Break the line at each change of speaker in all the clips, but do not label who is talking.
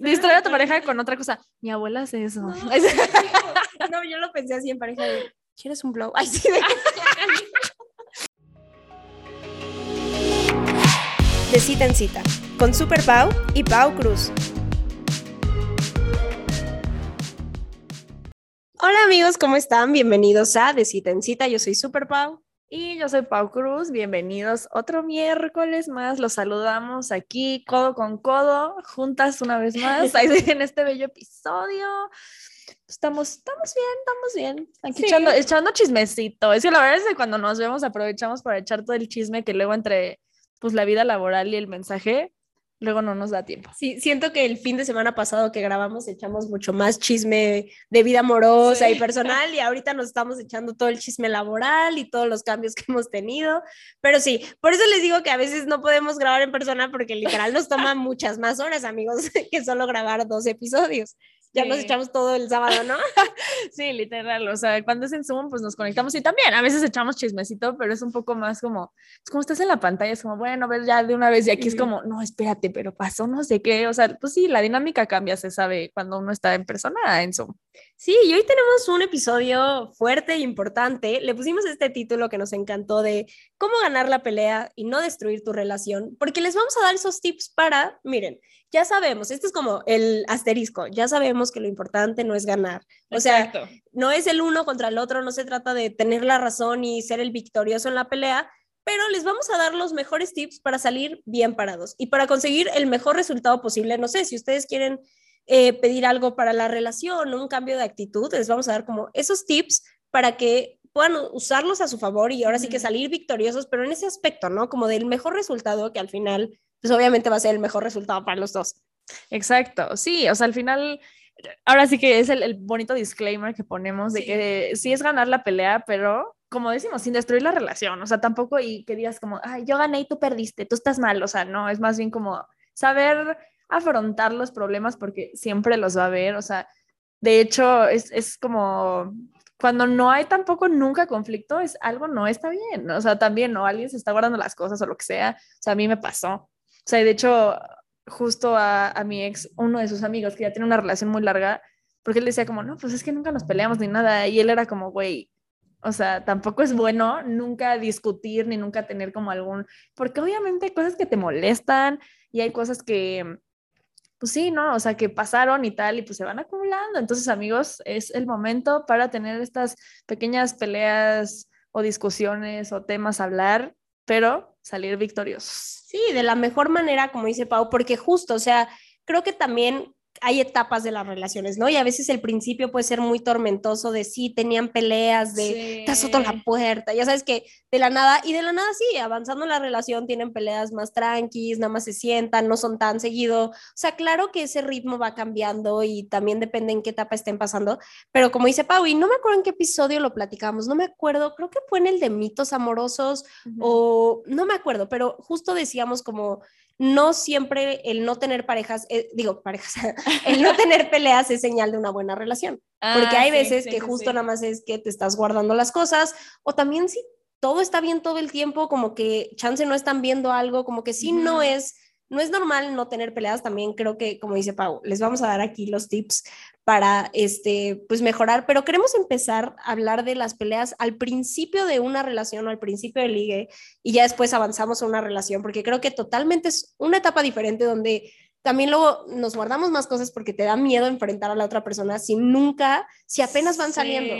distraer a tu pareja con otra cosa. Mi abuela hace eso.
No, yo lo pensé así en pareja de, ¿quieres un blow? Ay, sí, de... de cita en cita, con Super Pau y Pau Cruz. Hola amigos, ¿cómo están? Bienvenidos a De Cita en Cita, yo soy Super Pau.
Y yo soy Pau Cruz, bienvenidos otro miércoles más, los saludamos aquí codo con codo, juntas una vez más, en este bello episodio. Estamos, estamos bien, estamos bien. Aquí echando, echando chismecito. Es que la verdad es que cuando nos vemos aprovechamos para echar todo el chisme que luego entre pues la vida laboral y el mensaje, luego no nos da tiempo.
Sí, siento que el fin de semana pasado que grabamos echamos mucho más chisme de vida amorosa y personal y ahorita nos estamos echando todo el chisme laboral y todos los cambios que hemos tenido. Pero sí, por eso les digo que a veces no podemos grabar en persona porque literal nos toma muchas más horas, amigos, que solo grabar dos episodios ya nos echamos todo el sábado, ¿no?
sí, literal, o sea, cuando es en Zoom, pues nos conectamos y también a veces echamos chismecito, pero es un poco más como, es como estás en la pantalla, es como, bueno, a ver, ya de una vez, y aquí es como, no, espérate, pero pasó no sé qué, o sea, pues sí, la dinámica cambia, se sabe cuando uno está en persona en Zoom.
Sí, y hoy tenemos un episodio fuerte e importante. Le pusimos este título que nos encantó de cómo ganar la pelea y no destruir tu relación, porque les vamos a dar esos tips para, miren, ya sabemos, este es como el asterisco, ya sabemos que lo importante no es ganar. O sea, no es el uno contra el otro, no se trata de tener la razón y ser el victorioso en la pelea, pero les vamos a dar los mejores tips para salir bien parados y para conseguir el mejor resultado posible. No sé, si ustedes quieren eh, pedir algo para la relación, un cambio de actitud, les vamos a dar como esos tips para que puedan usarlos a su favor y ahora sí que salir victoriosos, pero en ese aspecto, ¿no? Como del mejor resultado que al final pues obviamente va a ser el mejor resultado para los dos.
Exacto, sí, o sea, al final, ahora sí que es el, bonito disclaimer que ponemos de que sí es ganar la pelea, pero como decimos, sin destruir la relación, o sea, tampoco y que digas como, ay, yo gané y tú perdiste, tú estás mal, o sea, no, es más bien como saber afrontar los problemas porque siempre los va a haber, o sea, de hecho, es, es como cuando no hay tampoco nunca conflicto, es algo no está bien, o sea, también, ¿no? Alguien se está guardando las cosas o lo que sea, o sea, a mí me pasó, o sea, de hecho, justo a, a, mi ex, uno de sus amigos, que ya tiene una relación muy larga, porque él decía como, no, pues es que nunca nos peleamos ni nada. Y él era como, güey, o sea, tampoco es bueno nunca discutir ni nunca tener como algún, porque obviamente hay cosas que te molestan y hay cosas que, pues sí, ¿no? O sea, que pasaron y tal y pues se van acumulando. Entonces, amigos, es el momento para tener estas pequeñas peleas o discusiones o temas a hablar, pero salir victoriosos.
Sí, de la mejor manera, como dice Pau, porque justo, o sea, creo que también hay etapas de las relaciones, ¿no? Y a veces el principio puede ser muy tormentoso de sí, tenían peleas, de te azotó la puerta, ya sabes que de la nada, y de la nada sí, avanzando en la relación tienen peleas más tranquis, nada más se sientan, no son tan seguido. O sea, claro que ese ritmo va cambiando y también depende en qué etapa estén pasando, pero como dice Pau, y no me acuerdo en qué episodio lo platicamos, no me acuerdo, creo que fue en el de mitos amorosos o no me acuerdo, pero justo decíamos como no siempre el no tener parejas, eh, digo parejas, el no tener peleas es señal de una buena relación, porque ah, hay veces que justo nada más es que te estás guardando las cosas, o también si todo está bien todo el tiempo, como que chance no están viendo algo, como que sí no es no es normal no tener peleas, también creo que, como dice Pau, les vamos a dar aquí los tips para, este, pues mejorar, pero queremos empezar a hablar de las peleas al principio de una relación o al principio de ligue y ya después avanzamos a una relación, porque creo que totalmente es una etapa diferente donde también luego nos guardamos más cosas porque te da miedo enfrentar a la otra persona si nunca, si apenas van saliendo.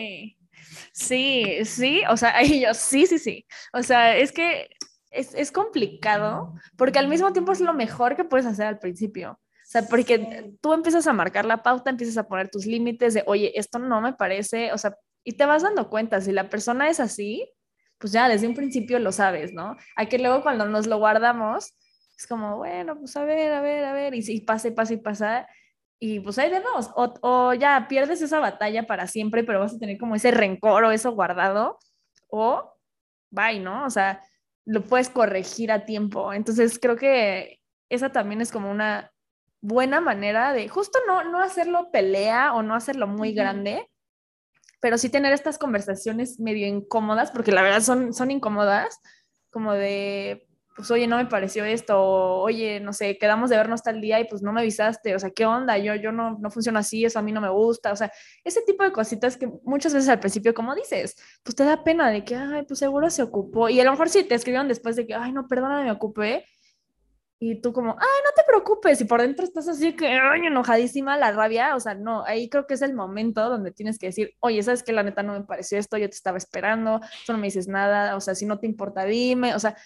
Sí, sí, o sea, yo, sí, sí, sí. O sea, es que es, es, complicado porque al mismo tiempo es lo mejor que puedes hacer al principio. O sea, porque tú empiezas a marcar la pauta, empiezas a poner tus límites de, oye, esto no me parece, o sea, y te vas dando cuenta, si la persona es así, pues ya desde un principio lo sabes, ¿no? Hay que luego cuando nos lo guardamos, es como, bueno, pues a ver, a ver, a ver, y si pasa y pasa y pasa, y pues hay de dos, o, o ya pierdes esa batalla para siempre, pero vas a tener como ese rencor o eso guardado, o bye, ¿no? O sea, lo puedes corregir a tiempo. Entonces creo que esa también es como una buena manera de justo no, no hacerlo pelea o no hacerlo muy grande, pero sí tener estas conversaciones medio incómodas, porque la verdad son, son incómodas, como de, pues oye, no me pareció esto, oye, no sé, quedamos de vernos tal día y pues no me avisaste, o sea, ¿qué onda? Yo, yo no, no funciona así, eso a mí no me gusta, o sea, ese tipo de cositas que muchas veces al principio, como dices, pues te da pena de que, ay, pues seguro se ocupó, y a lo mejor sí te escribieron después de que, ay, no, perdóname, me ocupé, y tú como, ay, no te preocupes, y por dentro estás así que, ay, enojadísima, la rabia, o sea, no, ahí creo que es el momento donde tienes que decir, oye, ¿sabes que La neta no me pareció esto, yo te estaba esperando, tú no me dices nada, o sea, si no te importa, dime, o sea,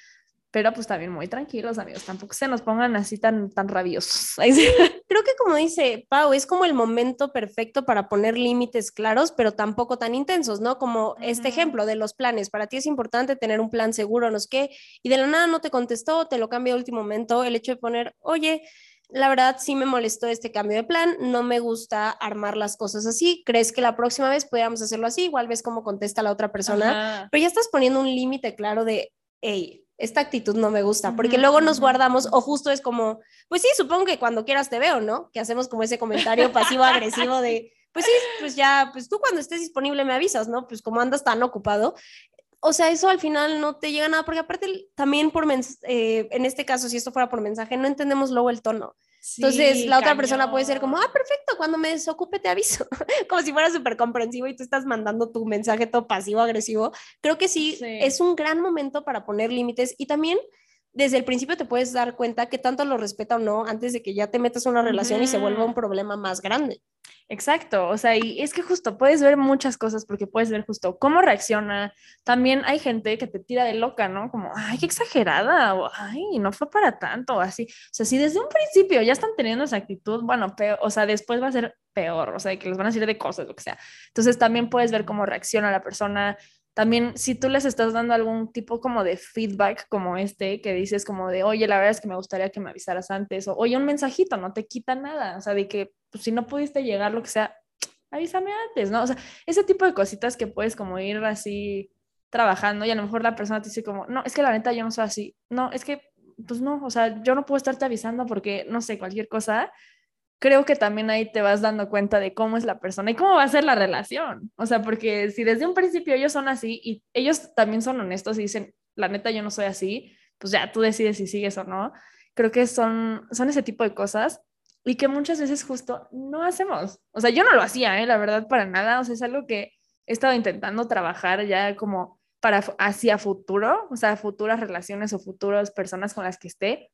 pero pues también muy tranquilos, amigos, tampoco se nos pongan así tan, tan rabiosos.
Creo que como dice Pau, es como el momento perfecto para poner límites claros, pero tampoco tan intensos, ¿no? Como este ejemplo de los planes. Para ti es importante tener un plan seguro, no sé qué, y de la nada no te contestó, te lo cambia a último momento, el hecho de poner, oye, la verdad sí me molestó este cambio de plan, no me gusta armar las cosas así, ¿crees que la próxima vez podríamos hacerlo así? Igual ves cómo contesta la otra persona, pero ya estás poniendo un límite claro de, hey, esta actitud no me gusta, porque luego nos guardamos o justo es como, pues sí, supongo que cuando quieras te veo, ¿no? Que hacemos como ese comentario pasivo-agresivo de, pues sí, pues ya, pues tú cuando estés disponible me avisas, ¿no? Pues como andas tan ocupado. O sea, eso al final no te llega nada, porque aparte también por, eh, en este caso, si esto fuera por mensaje, no entendemos luego el tono. Entonces, la otra persona puede ser como, ah, perfecto, cuando me desocupe te aviso, como si fuera súper comprensivo y tú estás mandando tu mensaje todo pasivo, agresivo. Creo que sí, es un gran momento para poner límites y también desde el principio te puedes dar cuenta que tanto lo respeta o no antes de que ya te metas en una relación y se vuelva un problema más grande.
Exacto, o sea, y es que justo puedes ver muchas cosas porque puedes ver justo cómo reacciona. También hay gente que te tira de loca, ¿no? Como, ay, qué exagerada, o ay, no fue para tanto, así. O sea, si desde un principio ya están teniendo esa actitud, bueno, peor, o sea, después va a ser peor, o sea, que les van a decir de cosas, lo que sea. Entonces también puedes ver cómo reacciona la persona. También si tú les estás dando algún tipo como de feedback como este, que dices como de, oye, la verdad es que me gustaría que me avisaras antes, o oye, un mensajito, no te quita nada, o sea, de que pues si no pudiste llegar, lo que sea, avísame antes, ¿no? O sea, ese tipo de cositas que puedes como ir así trabajando y a lo mejor la persona te dice como, no, es que la neta yo no soy así, no, es que, pues no, o sea, yo no puedo estarte avisando porque, no sé, cualquier cosa, creo que también ahí te vas dando cuenta de cómo es la persona y cómo va a ser la relación. O sea, porque si desde un principio ellos son así y ellos también son honestos y dicen, la neta yo no soy así, pues ya tú decides si sigues o no. Creo que son, son ese tipo de cosas y que muchas veces justo no hacemos. O sea, yo no lo hacía, ¿eh? la verdad, para nada. O sea, es algo que he estado intentando trabajar ya como para hacia futuro, o sea, futuras relaciones o futuras personas con las que esté.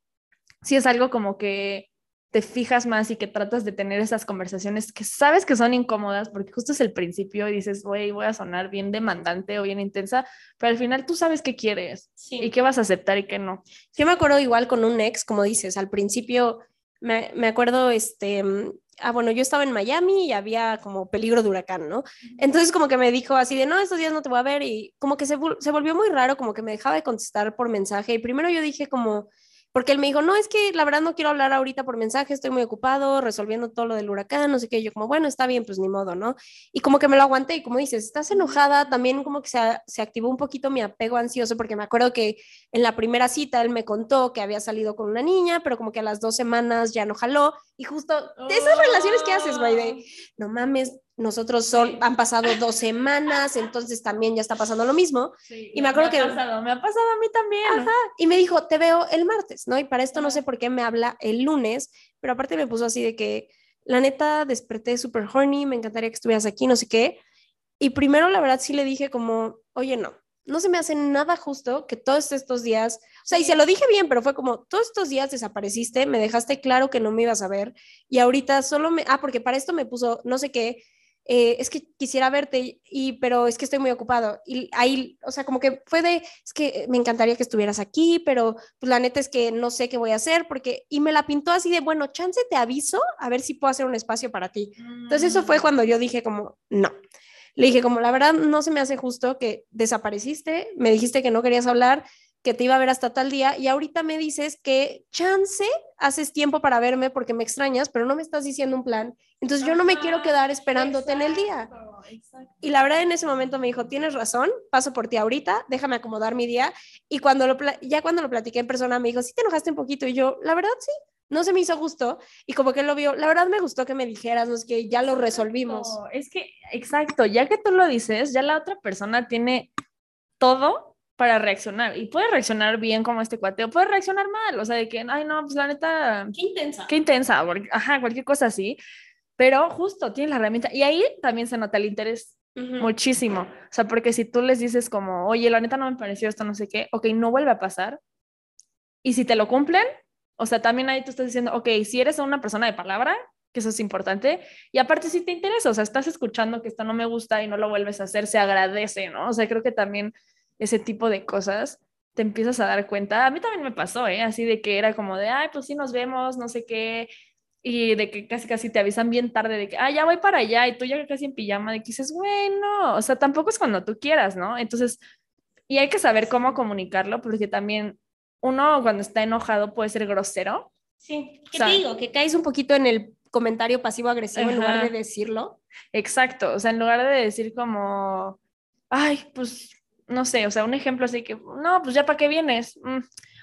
Sí es algo como que te fijas más y que tratas de tener esas conversaciones que sabes que son incómodas porque justo es el principio y dices, güey, voy a sonar bien demandante o bien intensa, pero al final tú sabes qué quieres y qué vas a aceptar y qué no.
Yo me acuerdo igual con un ex, como dices, al principio me, me acuerdo, este, ah, bueno, yo estaba en Miami y había como peligro de huracán, ¿no? Entonces como que me dijo así de, no, estos días no te voy a ver y como que se, se volvió muy raro, como que me dejaba de contestar por mensaje y primero yo dije como, porque él me dijo, no, es que la verdad no quiero hablar ahorita por mensaje, estoy muy ocupado resolviendo todo lo del huracán, no sé qué, yo como, bueno, está bien, pues ni modo, ¿no? Y como que me lo aguanté y como dices, estás enojada, también como que se, se activó un poquito mi apego ansioso, porque me acuerdo que en la primera cita él me contó que había salido con una niña, pero como que a las dos semanas ya no jaló, y justo de esas relaciones que haces, güey, de, no mames, nosotros son, han pasado dos semanas, entonces también ya está pasando lo mismo. y me acuerdo
que...
me
ha pasado a mí también.
Ajá, y me dijo, te veo el martes, ¿no? Y para esto no sé por qué me habla el lunes, pero aparte me puso así de que, la neta, desperté súper horny, me encantaría que estuvieras aquí, no sé qué. Y primero, la verdad, sí le dije como, oye, no, no se me hace nada justo que todos estos días, o sea, y se lo dije bien, pero fue como, todos estos días desapareciste, me dejaste claro que no me ibas a ver y ahorita solo me, ah, porque para esto me puso, no sé qué, eh, es que quisiera verte, y, pero es que estoy muy ocupado. Y ahí, o sea, como que fue de, es que me encantaría que estuvieras aquí, pero pues la neta es que no sé qué voy a hacer, porque, y me la pintó así de, bueno, chance te aviso, a ver si puedo hacer un espacio para ti. Entonces eso fue mm. cuando yo dije como, no. Le dije como, la verdad no se me hace justo que desapareciste, me dijiste que no querías hablar, que te iba a ver hasta tal día y ahorita me dices que chance haces tiempo para verme porque me extrañas, pero no me estás diciendo un plan. Entonces yo no me quiero quedar esperándote en el día. Y la verdad en ese momento me dijo, tienes razón, paso por ti ahorita, déjame acomodar mi día. Y cuando lo, ya cuando lo platiqué en persona me dijo, sí te enojaste un poquito. Y yo, la verdad sí, no se me hizo gusto. Y como que él lo vio, la verdad me gustó que me dijeras, no es que ya lo resolvimos.
Es que, exacto, ya que tú lo dices, ya la otra persona tiene todo para reaccionar. Y puede reaccionar bien como este cuateo, puede reaccionar mal, o sea, de que, ay, no, pues la neta.
Qué intensa.
Qué intensa, ajá, cualquier cosa así. Pero justo tiene la herramienta. Y ahí también se nota el interés muchísimo. O sea, porque si tú les dices como, oye, la neta no me pareció esto, no sé qué, ok, no vuelve a pasar. Y si te lo cumplen, o sea, también ahí tú estás diciendo, ok, si eres una persona de palabra, que eso es importante, y aparte si te interesa, o sea, estás escuchando que esto no me gusta y no lo vuelves a hacer, se agradece, ¿no? O sea, creo que también ese tipo de cosas te empiezas a dar cuenta. A mí también me pasó, ¿eh? Así de que era como de, ay, pues sí nos vemos, no sé qué, y de que casi casi te avisan bien tarde de que, ah, ya voy para allá, y tú ya casi en pijama, de que dices, bueno, o sea, tampoco es cuando tú quieras, ¿no? Entonces, y hay que saber cómo comunicarlo, porque también uno cuando está enojado puede ser grosero.
Sí, ¿qué te digo? Que caes un poquito en el comentario pasivo-agresivo en lugar de decirlo.
Exacto, o sea, en lugar de decir como, ay, pues, no sé, o sea, un ejemplo así que, no, pues ya para qué vienes, mm,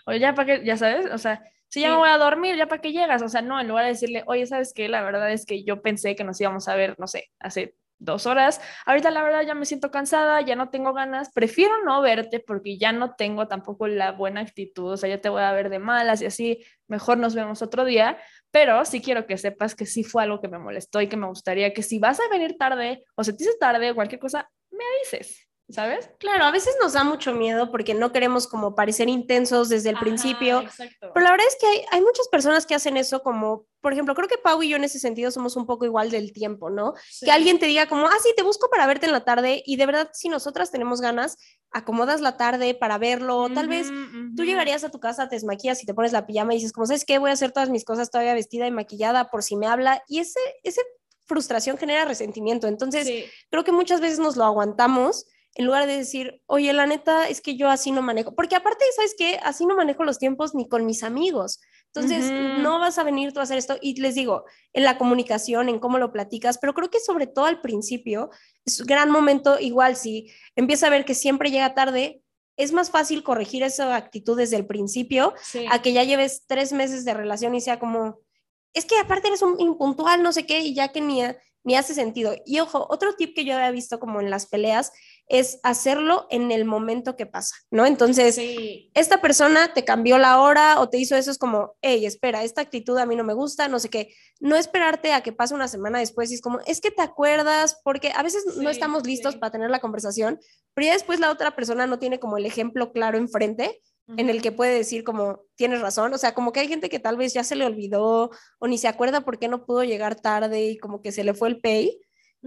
o ya para qué, ya sabes, o sea, si ya me voy a dormir, ya para qué llegas, o sea, no, en lugar de decirle, oye, ¿sabes qué? La verdad es que yo pensé que nos íbamos a ver, no sé, hace dos horas. Ahorita la verdad ya me siento cansada, ya no tengo ganas, prefiero no verte porque ya no tengo tampoco la buena actitud, o sea, ya te voy a ver de malas y así, mejor nos vemos otro día, pero sí quiero que sepas que sí fue algo que me molestó y que me gustaría que si vas a venir tarde o se te dice tarde o cualquier cosa, me avises. ¿Sabes?
Claro, a veces nos da mucho miedo porque no queremos como parecer intensos desde el principio, pero la verdad es que hay, hay, muchas personas que hacen eso como, por ejemplo, creo que Pau y yo en ese sentido somos un poco igual del tiempo, ¿no? Que alguien te diga como, ah, sí, te busco para verte en la tarde y de verdad si nosotras tenemos ganas, acomodas la tarde para verlo, tal vez tú llegarías a tu casa, te desmaquillas y te pones la pijama y dices, como, ¿sabes qué? Voy a hacer todas mis cosas todavía vestida y maquillada por si me habla y ese, ese frustración genera resentimiento, entonces creo que muchas veces nos lo aguantamos en lugar de decir, oye, la neta es que yo así no manejo, porque aparte, ¿sabes qué? Así no manejo los tiempos ni con mis amigos. Entonces, no vas a venir tú a hacer esto. Y les digo, en la comunicación, en cómo lo platicas, pero creo que sobre todo al principio es un gran momento, igual si empieza a ver que siempre llega tarde, es más fácil corregir esa actitud desde el principio a que ya lleves tres meses de relación y sea como, es que aparte eres un impuntual, no sé qué, y ya que ni, ni hace sentido. Y ojo, otro tip que yo había visto como en las peleas es hacerlo en el momento que pasa, ¿no? Entonces, esta persona te cambió la hora o te hizo eso, es como, hey, espera, esta actitud a mí no me gusta, no sé qué. No esperarte a que pase una semana después y es como, es que te acuerdas, porque a veces no estamos listos para tener la conversación, pero ya después la otra persona no tiene como el ejemplo claro enfrente en el que puede decir como, tienes razón, o sea, como que hay gente que tal vez ya se le olvidó o ni se acuerda por qué no pudo llegar tarde y como que se le fue el pay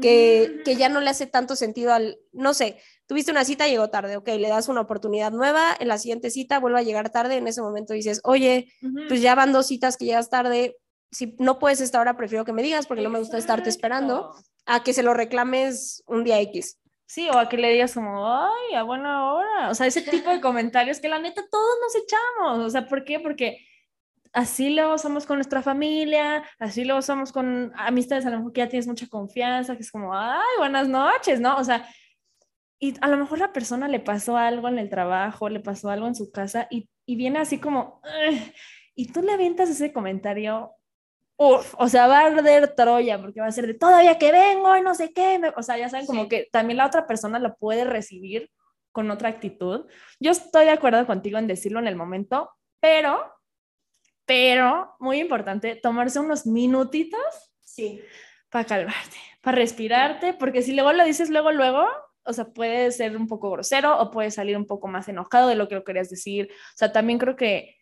que, que, ya no le hace tanto sentido al, no sé, tuviste una cita, llegó tarde, ok, le das una oportunidad nueva, en la siguiente cita vuelve a llegar tarde, en ese momento dices, oye, pues ya van dos citas que llegas tarde, si no puedes esta hora, prefiero que me digas porque no me gusta estarte esperando, a que se lo reclames un día X.
Sí, o a que le digas como, ay, a buena hora, o sea, ese tipo de comentarios que la neta todos nos echamos, o sea, ¿por qué? Porque así luego somos con nuestra familia, así luego somos con amistades a lo mejor que ya tienes mucha confianza, que es como, ay, buenas noches, ¿no? O sea, y a lo mejor la persona le pasó algo en el trabajo, le pasó algo en su casa y, y viene así como, y tú le avientas ese comentario, uf, o sea, va a arder Troya, porque va a ser de todavía que vengo y no sé qué, o sea, ya saben, como que también la otra persona lo puede recibir con otra actitud. Yo estoy de acuerdo contigo en decirlo en el momento, pero pero muy importante, tomarse unos minutitos
sí.
para calmarte, para respirarte, porque si luego lo dices luego, luego, o sea, puede ser un poco grosero o puede salir un poco más enojado de lo que lo querías decir. O sea, también creo que,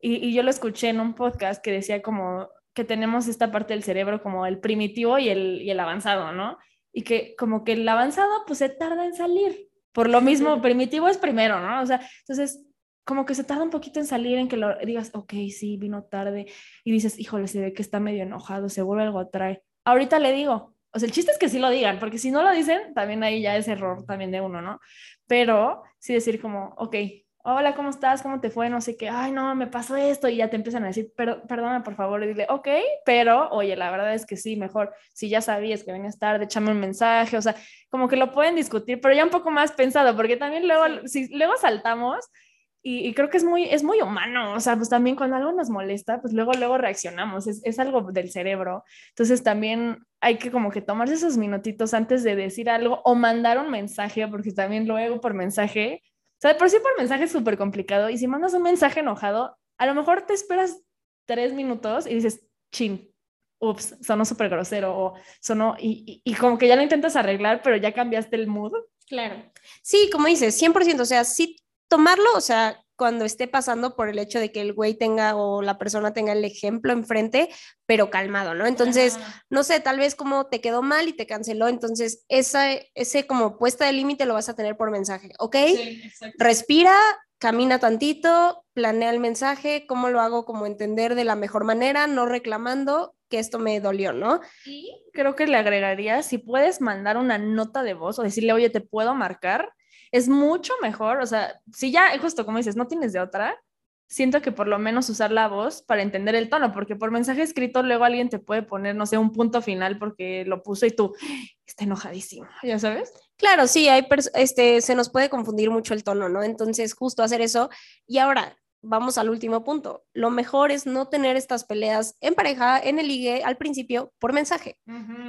y, y yo lo escuché en un podcast que decía como que tenemos esta parte del cerebro como el primitivo y el, y el avanzado, ¿no? Y que como que el avanzado pues se tarda en salir. Por lo mismo, primitivo es primero, ¿no? O sea, entonces como que se tarda un poquito en salir, en que lo digas, ok, sí, vino tarde, y dices, híjole, se ve que está medio enojado, seguro algo trae. Ahorita le digo, o sea, el chiste es que sí lo digan, porque si no lo dicen, también ahí ya es error también de uno, ¿no? Pero sí decir como, ok, hola, ¿cómo estás? ¿Cómo te fue? No sé qué, ay, no, me pasó esto, y ya te empiezan a decir, pero perdona, por favor, y dile, ok, pero, oye, la verdad es que sí, mejor, si ya sabías que venías tarde, échame un mensaje, o sea, como que lo pueden discutir, pero ya un poco más pensado, porque también luego, si luego saltamos, y, creo que es muy, es muy humano, o sea, pues también cuando algo nos molesta, pues luego, luego reaccionamos, es, es, algo del cerebro. Entonces también hay que como que tomarse esos minutitos antes de decir algo o mandar un mensaje, porque también luego por mensaje, O sea, por sí por mensaje es súper complicado. Y si mandas un mensaje enojado, a lo mejor te esperas tres minutos y dices, chin, ups, sonó súper grosero o sonó, y, y, y, como que ya lo intentas arreglar, pero ya cambiaste el mood.
Claro. Sí, como dices, 100%, o sea, sí tomarlo, o sea, cuando esté pasando por el hecho de que el güey tenga o la persona tenga el ejemplo enfrente, pero calmado, ¿no? Entonces, no sé, tal vez como te quedó mal y te canceló, entonces esa, ese como puesta de límite lo vas a tener por mensaje, ¿ok? Sí, Respira, camina tantito, planea el mensaje, cómo lo hago como entender de la mejor manera, no reclamando que esto me dolió, ¿no?
Y creo que le agregaría, si puedes mandar una nota de voz o decirle, oye, te puedo marcar, es mucho mejor, o sea, si ya, justo como dices, no tienes de otra, siento que por lo menos usar la voz para entender el tono, porque por mensaje escrito luego alguien te puede poner, no sé, un punto final porque lo puso y tú, está enojadísimo, ¿ya sabes?
Claro, sí, hay este, se nos puede confundir mucho el tono, ¿no? Entonces, justo hacer eso. Y ahora, vamos al último punto. Lo mejor es no tener estas peleas en pareja, en el ligue, al principio, por mensaje.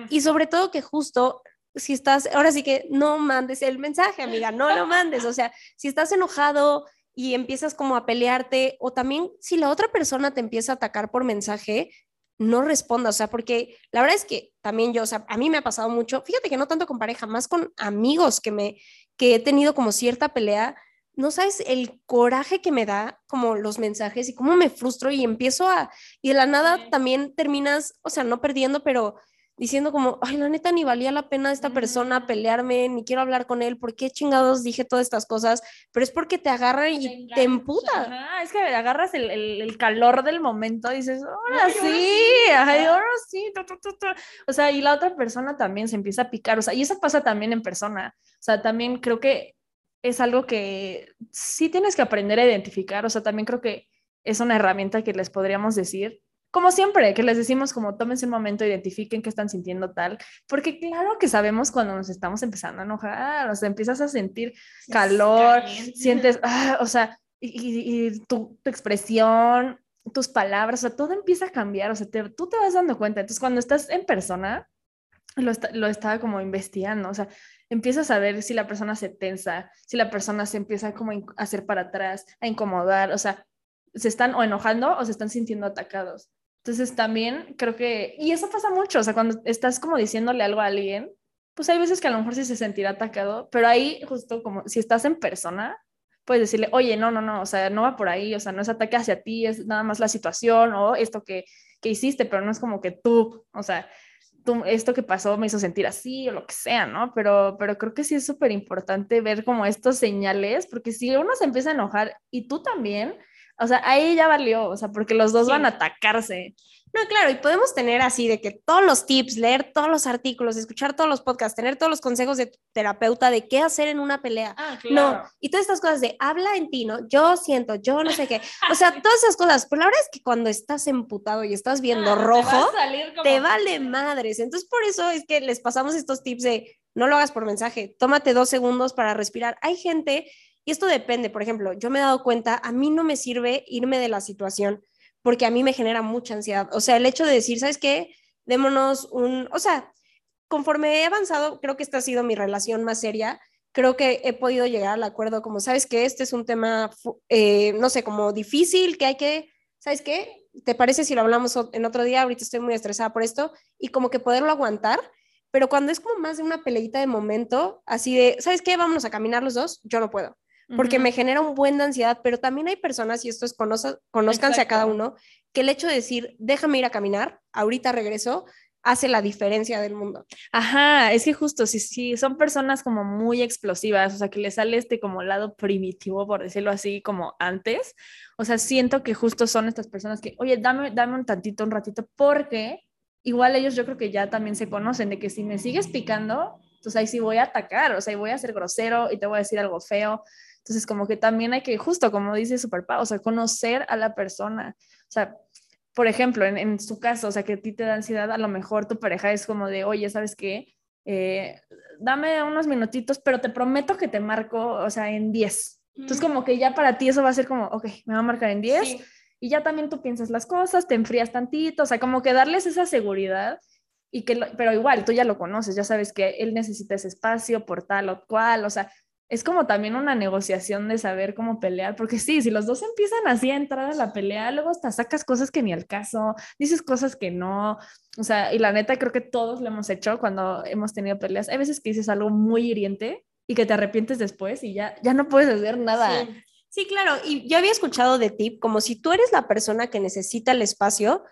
Y sobre todo que justo si estás, ahora sí que no mandes el mensaje, amiga, no lo mandes. O sea, si estás enojado y empiezas como a pelearte, o también si la otra persona te empieza a atacar por mensaje, no responda, o sea, porque la verdad es que también yo, o sea, a mí me ha pasado mucho, fíjate que no tanto con pareja, más con amigos que me, que he tenido como cierta pelea, no sabes el coraje que me da como los mensajes y cómo me frustro y empiezo a, y de la nada también terminas, o sea, no perdiendo, pero diciendo como, ay, la neta ni valía la pena esta persona pelearme, ni quiero hablar con él, ¿por qué chingados dije todas estas cosas? Pero es porque te agarra y te, emputa.
es que agarras el, el, calor del momento, dices, ahora sí, ay, ahora sí, o sea, y la otra persona también se empieza a picar, o sea, y eso pasa también en persona, o sea, también creo que es algo que sí tienes que aprender a identificar, o sea, también creo que es una herramienta que les podríamos decir, como siempre, que les decimos como tómense un momento, identifiquen qué están sintiendo tal, porque claro que sabemos cuando nos estamos empezando a enojar, o sea, empiezas a sentir calor, sientes, ah, o sea, y, tu, expresión, tus palabras, o sea, todo empieza a cambiar, o sea, tú te vas dando cuenta. Entonces, cuando estás en persona, lo, lo estaba como investigando, o sea, empiezas a ver si la persona se tensa, si la persona se empieza como a hacer para atrás, a incomodar, o sea, se están o enojando o se están sintiendo atacados. Entonces también creo que, y eso pasa mucho, o sea, cuando estás como diciéndole algo a alguien, pues hay veces que a lo mejor sí se sentirá atacado, pero ahí justo como si estás en persona, puedes decirle, oye, no, no, no, o sea, no va por ahí, o sea, no es ataque hacia ti, es nada más la situación o esto que, que hiciste, pero no es como que tú, o sea, tú, esto que pasó me hizo sentir así o lo que sea, ¿no? Pero, pero creo que sí es súper importante ver como estos señales, porque si uno se empieza a enojar y tú también, o sea, ahí ya valió, o sea, porque los dos van a atacarse.
No, claro, y podemos tener así de que todos los tips, leer todos los artículos, escuchar todos los podcasts, tener todos los consejos de terapeuta de qué hacer en una pelea. Ah, claro. No, y todas estas cosas de habla en ti, ¿no? Yo siento, yo no sé qué. O sea, todas esas cosas. Pero la verdad es que cuando estás emputado y estás viendo ah, rojo, te, te vale madres. Entonces, por eso es que les pasamos estos tips de no lo hagas por mensaje, tómate dos segundos para respirar. Hay gente y esto depende, por ejemplo, yo me he dado cuenta, a mí no me sirve irme de la situación porque a mí me genera mucha ansiedad. O sea, el hecho de decir, ¿sabes qué? Démonos un, o sea, conforme he avanzado, creo que esta ha sido mi relación más seria. Creo que he podido llegar al acuerdo como, ¿sabes qué? Este es un tema, eh, no sé, como difícil, que hay que, ¿sabes qué? ¿Te parece si lo hablamos en otro día? Ahorita estoy muy estresada por esto y como que poderlo aguantar pero cuando es como más de una peleita de momento, así de, ¿sabes qué? Vamos a caminar los dos, yo no puedo porque me genera un buen de ansiedad, pero también hay personas, y esto es conozcanse a cada uno, que el hecho de decir, déjame ir a caminar, ahorita regreso, hace la diferencia del mundo.
Ajá, es que justo, si, si son personas como muy explosivas, o sea, que les sale este como lado primitivo, por decirlo así, como antes, o sea, siento que justo son estas personas que, oye, dame, dame un tantito, un ratito, porque igual ellos yo creo que ya también se conocen de que si me sigues picando, entonces ahí sí voy a atacar, o sea, voy a ser grosero y te voy a decir algo feo. Entonces, como que también hay que, justo como dice Superpa, o sea, conocer a la persona. O sea, por ejemplo, en, en, su caso, o sea, que a ti te da ansiedad, a lo mejor tu pareja es como de, oye, ¿sabes qué? Eh, dame unos minutitos, pero te prometo que te marco, o sea, en 10. Entonces, como que ya para ti eso va a ser como, ok, me va a marcar en 10. Y ya también tú piensas las cosas, te enfrías tantito, o sea, como que darles esa seguridad y que, pero igual, tú ya lo conoces, ya sabes que él necesita ese espacio por tal o cual, o sea, es como también una negociación de saber cómo pelear, porque sí, si los dos empiezan así a entrar a la pelea, luego hasta sacas cosas que ni al caso, dices cosas que no, o sea, y la neta creo que todos lo hemos hecho cuando hemos tenido peleas. Hay veces que dices algo muy hiriente y que te arrepientes después y ya, ya no puedes hacer nada.
Sí. claro, y yo había escuchado de ti como si tú eres la persona que necesita el espacio,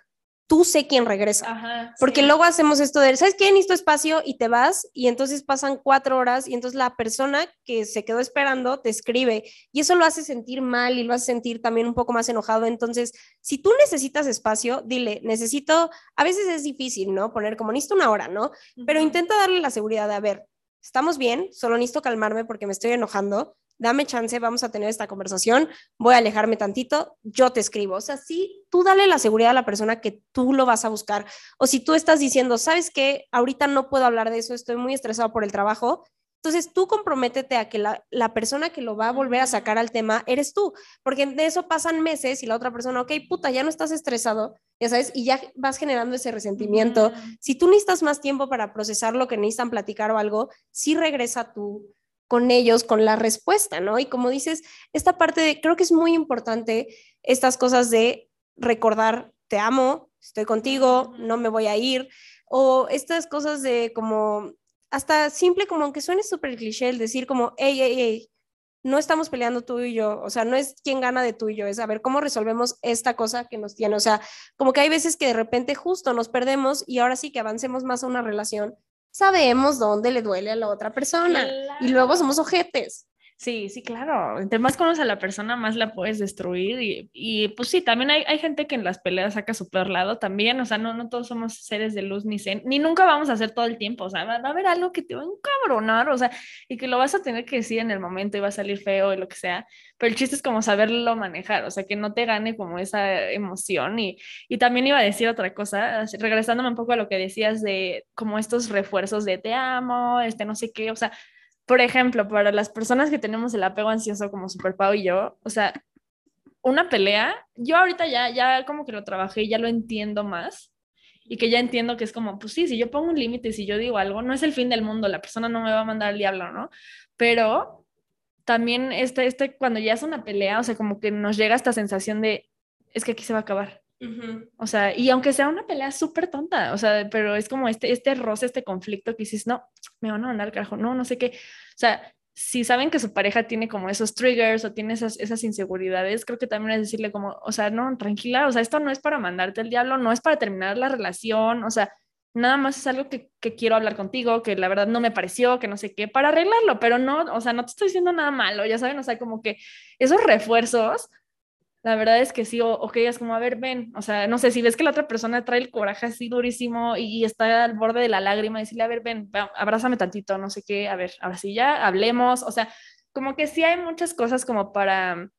tú sé quién regresa.
Ajá,
Porque
sí.
luego hacemos esto de, ¿sabes qué? Necesito espacio y te vas y entonces pasan cuatro horas y entonces la persona que se quedó esperando te escribe y eso lo hace sentir mal y lo hace sentir también un poco más enojado. Entonces, si tú necesitas espacio, dile, necesito, a veces es difícil, ¿no? Poner como necesito una hora, ¿no? Pero intenta darle la seguridad de, a ver, estamos bien, solo necesito calmarme porque me estoy enojando, dame chance, vamos a tener esta conversación, voy a alejarme tantito, yo te escribo. O sea, sí, tú dale la seguridad a la persona que tú lo vas a buscar. O si tú estás diciendo, ¿sabes qué? Ahorita no puedo hablar de eso, estoy muy estresado por el trabajo. Entonces tú comprométete a que la, la persona que lo va a volver a sacar al tema eres tú, porque de eso pasan meses y la otra persona, ok, puta, ya no estás estresado, ya sabes, y ya vas generando ese resentimiento. Si tú necesitas más tiempo para procesar lo que necesitan platicar o algo, sí regresa tú con ellos, con la respuesta, ¿no? Y como dices, esta parte de, creo que es muy importante estas cosas de recordar, te amo, estoy contigo, no me voy a ir, o estas cosas de como, hasta simple como aunque suene súper cliché, el decir como, hey, hey, hey, no estamos peleando tú y yo, o sea, no es quién gana de tú y yo, es a ver cómo resolvemos esta cosa que nos tiene, o sea, como que hay veces que de repente justo nos perdemos y ahora sí que avancemos más a una relación, sabemos dónde le duele a la otra persona y luego somos ojetes.
Sí, sí, claro. Entre más conoces a la persona, más la puedes destruir. Y, y pues sí, también hay, hay gente que en las peleas saca su peor lado también. O sea, no, no todos somos seres de luz ni zen, ni nunca vamos a hacer todo el tiempo. O sea, va, va a haber algo que te va a encabronar, o sea, y que lo vas a tener que decir en el momento y va a salir feo y lo que sea. Pero el chiste es como saberlo manejar, o sea, que no te gane como esa emoción. Y, y también iba a decir otra cosa, regresándome un poco a lo que decías de como estos refuerzos de te amo, este no sé qué, o sea por ejemplo, para las personas que tenemos el apego ansioso como Super Pau y yo, o sea, una pelea, yo ahorita ya, ya como que lo trabajé y ya lo entiendo más y que ya entiendo que es como, pues sí, si yo pongo un límite, si yo digo algo, no es el fin del mundo, la persona no me va a mandar al diablo, ¿no? Pero también este, este, cuando ya es una pelea, o sea, como que nos llega esta sensación de, es que aquí se va a acabar. Uh -huh. O sea, y aunque sea una pelea súper tonta, o sea, pero es como este, este roce, este conflicto que dices, no, me van a mandar al carajo, no, no sé qué. O sea, si saben que su pareja tiene como esos triggers o tiene esas, esas inseguridades, creo que también es decirle como, o sea, no, tranquila, o sea, esto no es para mandarte al diablo, no es para terminar la relación, o sea, nada más es algo que, que, quiero hablar contigo, que la verdad no me pareció, que no sé qué, para arreglarlo, pero no, o sea, no te estoy diciendo nada malo, ya saben, o sea, como que esos refuerzos la verdad es que sí, o, o, que digas como, a ver, ven, o sea, no sé, si ves que la otra persona trae el coraje así durísimo y, y está al borde de la lágrima, decirle, a ver, ven, abrázame tantito, no sé qué, a ver, ahora sí ya, hablemos, o sea, como que sí hay muchas cosas como para,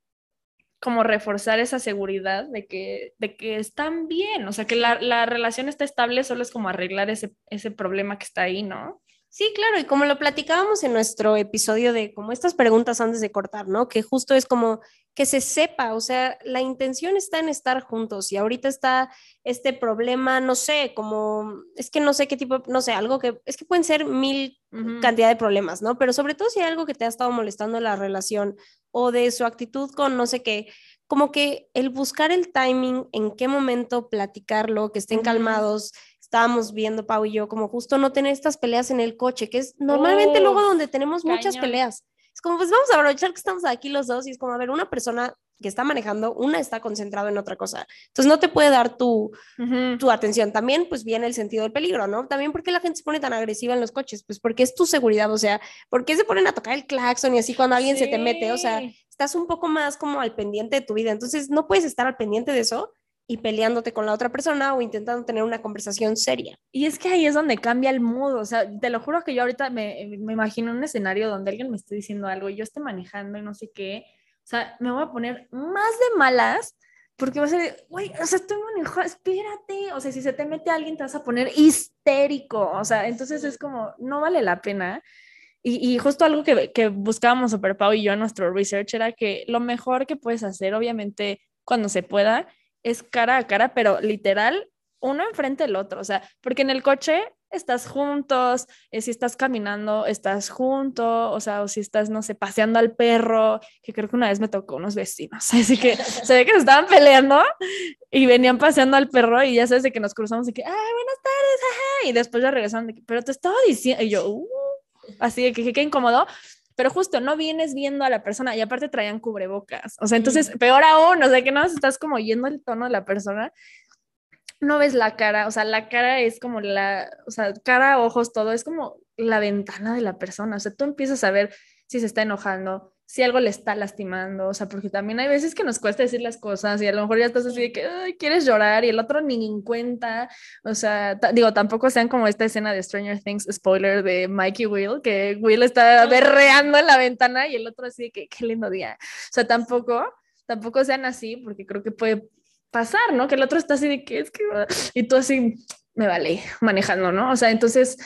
como reforzar esa seguridad de que, de que están bien, o sea, que la, la relación está estable, solo es como arreglar ese, ese problema que está ahí, ¿no?
Sí, claro, y como lo platicábamos en nuestro episodio de como estas preguntas antes de cortar, ¿no? Que justo es como que se sepa, o sea, la intención está en estar juntos y ahorita está este problema, no sé, como, es que no sé qué tipo, no sé, algo que, es que pueden ser mil uh -huh. cantidad de problemas, ¿no? Pero sobre todo si hay algo que te ha estado molestando la relación o de su actitud con no sé qué, como que el buscar el timing, en qué momento platicarlo, que estén uh -huh. calmados, estábamos viendo Pau y yo, como justo no tener estas peleas en el coche, que es normalmente oh, luego donde tenemos cañón. muchas peleas. Es como, pues vamos a aprovechar que estamos aquí los dos y es como, a ver, una persona que está manejando, una está concentrada en otra cosa. Entonces no te puede dar tu, uh -huh. tu atención. También pues viene el sentido del peligro, ¿no? También porque la gente se pone tan agresiva en los coches, pues porque es tu seguridad, o sea, ¿por qué se ponen a tocar el claxon y así cuando alguien sí. se te mete? O sea, estás un poco más como al pendiente de tu vida. Entonces no puedes estar al pendiente de eso y peleándote con la otra persona o intentando tener una conversación seria.
Y es que ahí es donde cambia el mood, o sea, te lo juro que yo ahorita me, me imagino un escenario donde alguien me esté diciendo algo y yo esté manejando y no sé qué, o sea, me voy a poner más de malas porque va a ser, güey, o sea, estoy manejando, espérate, o sea, si se te mete alguien te vas a poner histérico, o sea, entonces es como, no vale la pena. Y, y, justo algo que, que buscábamos Super Pau y yo en nuestro research era que lo mejor que puedes hacer, obviamente, cuando se pueda, es cara a cara, pero literal, uno enfrente del otro, o sea, porque en el coche estás juntos, eh, si estás caminando, estás junto, o sea, o si estás, no sé, paseando al perro, que creo que una vez me tocó unos vecinos, así que se ve que se estaban peleando y venían paseando al perro y ya sabes de que nos cruzamos de que, ay, buenas tardes, ajá, y después ya regresaron de que, pero te estaba diciendo, y yo, uh, así de que qué incómodo, pero justo no vienes viendo a la persona y aparte traían cubrebocas, o sea, entonces peor aún, o sea, que no estás como yendo el tono de la persona no ves la cara, o sea, la cara es como la, o sea, cara, ojos, todo, es como la ventana de la persona, o sea, tú empiezas a ver si se está enojando, si algo le está lastimando, o sea, porque también hay veces que nos cuesta decir las cosas y a lo mejor ya estás así de que Ay, quieres llorar y el otro ni en cuenta, o sea, digo, tampoco sean como esta escena de Stranger Things, spoiler de Mikey Will, que Will está berreando en la ventana y el otro así de que qué lindo día, o sea, tampoco, tampoco sean así porque creo que puede pasar, ¿no? Que el otro está así de que es que... Y tú así, me vale, manejando, ¿no? O sea, entonces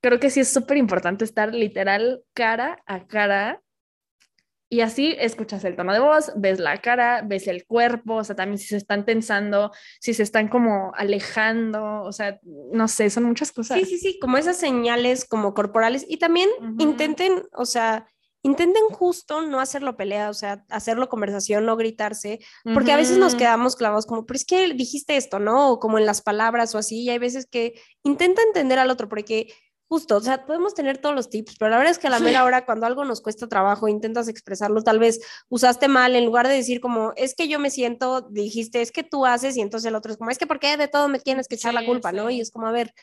creo que sí es súper importante estar literal cara a cara y así escuchas el tono de voz, ves la cara, ves el cuerpo, o sea, también si se están tensando, si se están como alejando, o sea, no sé, son muchas cosas.
Sí, sí, sí, como esas señales como corporales y también intenten, o sea, intenten justo no hacerlo pelea, o sea, hacerlo conversación, no gritarse, porque a veces nos quedamos clavados como, pero es que dijiste esto, ¿no? O como en las palabras o así, y hay veces que intenta entender al otro, porque justo, o sea, podemos tener todos los tips, pero la verdad es que a la mera hora, cuando algo nos cuesta trabajo, intentas expresarlo, tal vez usaste mal, en lugar de decir como, es que yo me siento, dijiste, es que tú haces, y entonces el otro es como, es que ¿por qué de todo me tienes que echar la culpa, ¿no? Y es como, a ver,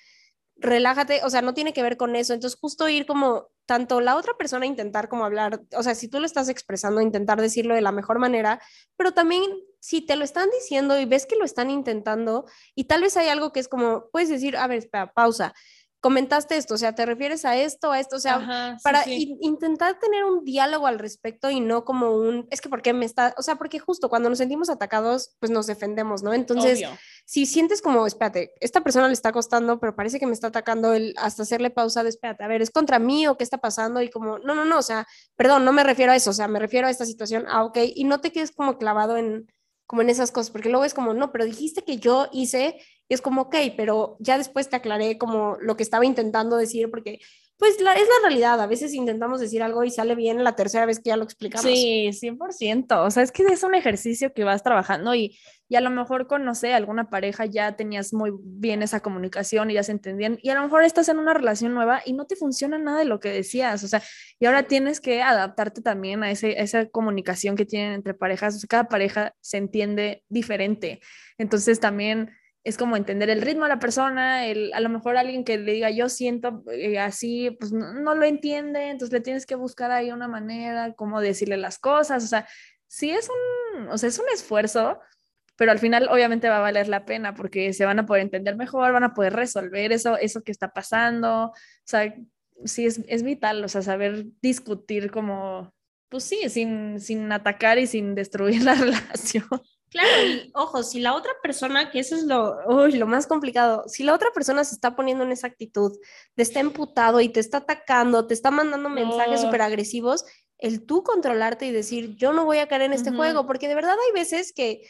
relájate, o sea, no tiene que ver con eso. Entonces, justo ir como tanto la otra persona intentar como hablar, o sea, si tú lo estás expresando, intentar decirlo de la mejor manera, pero también si te lo están diciendo y ves que lo están intentando y tal vez hay algo que es como, puedes decir, a ver, espera, pausa comentaste esto, o sea, te refieres a esto, a esto, o sea, para intentar tener un diálogo al respecto y no como un, es que porque me está, o sea, porque justo cuando nos sentimos atacados, pues nos defendemos, ¿no? Entonces, si sientes como, espérate, esta persona le está costando, pero parece que me está atacando, el, hasta hacerle pausa de, espérate, a ver, ¿es contra mí o qué está pasando? Y como, no, no, no, o sea, perdón, no me refiero a eso, o sea, me refiero a esta situación, ah, ok, y no te quedes como clavado en, como en esas cosas, porque luego es como, no, pero dijiste que yo hice y es como, ok, pero ya después te aclaré como lo que estaba intentando decir, porque pues la, es la realidad. A veces intentamos decir algo y sale bien la tercera vez que ya lo explicamos.
Sí, 100%. O sea, es que es un ejercicio que vas trabajando y, y a lo mejor con, no sé, alguna pareja ya tenías muy bien esa comunicación y ya se entendían. Y a lo mejor estás en una relación nueva y no te funciona nada de lo que decías. O sea, y ahora tienes que adaptarte también a, ese, a esa comunicación que tienen entre parejas. O sea, cada pareja se entiende diferente. Entonces también es como entender el ritmo de la persona, el, a lo mejor alguien que le diga yo siento eh, así, pues no, lo entiende, entonces le tienes que buscar ahí una manera, como decirle las cosas, o sea, sí es un, o sea, es un esfuerzo, pero al final obviamente va a valer la pena porque se van a poder entender mejor, van a poder resolver eso, eso que está pasando, o sea, sí es, es vital, o sea, saber discutir como, pues sí, sin, sin atacar y sin destruir la relación.
Claro, y ojo, si la otra persona, que eso es lo, lo más complicado, si la otra persona se está poniendo en esa actitud, te está emputado y te está atacando, te está mandando mensajes súper agresivos, el tú controlarte y decir, yo no voy a caer en este juego, porque de verdad hay veces que,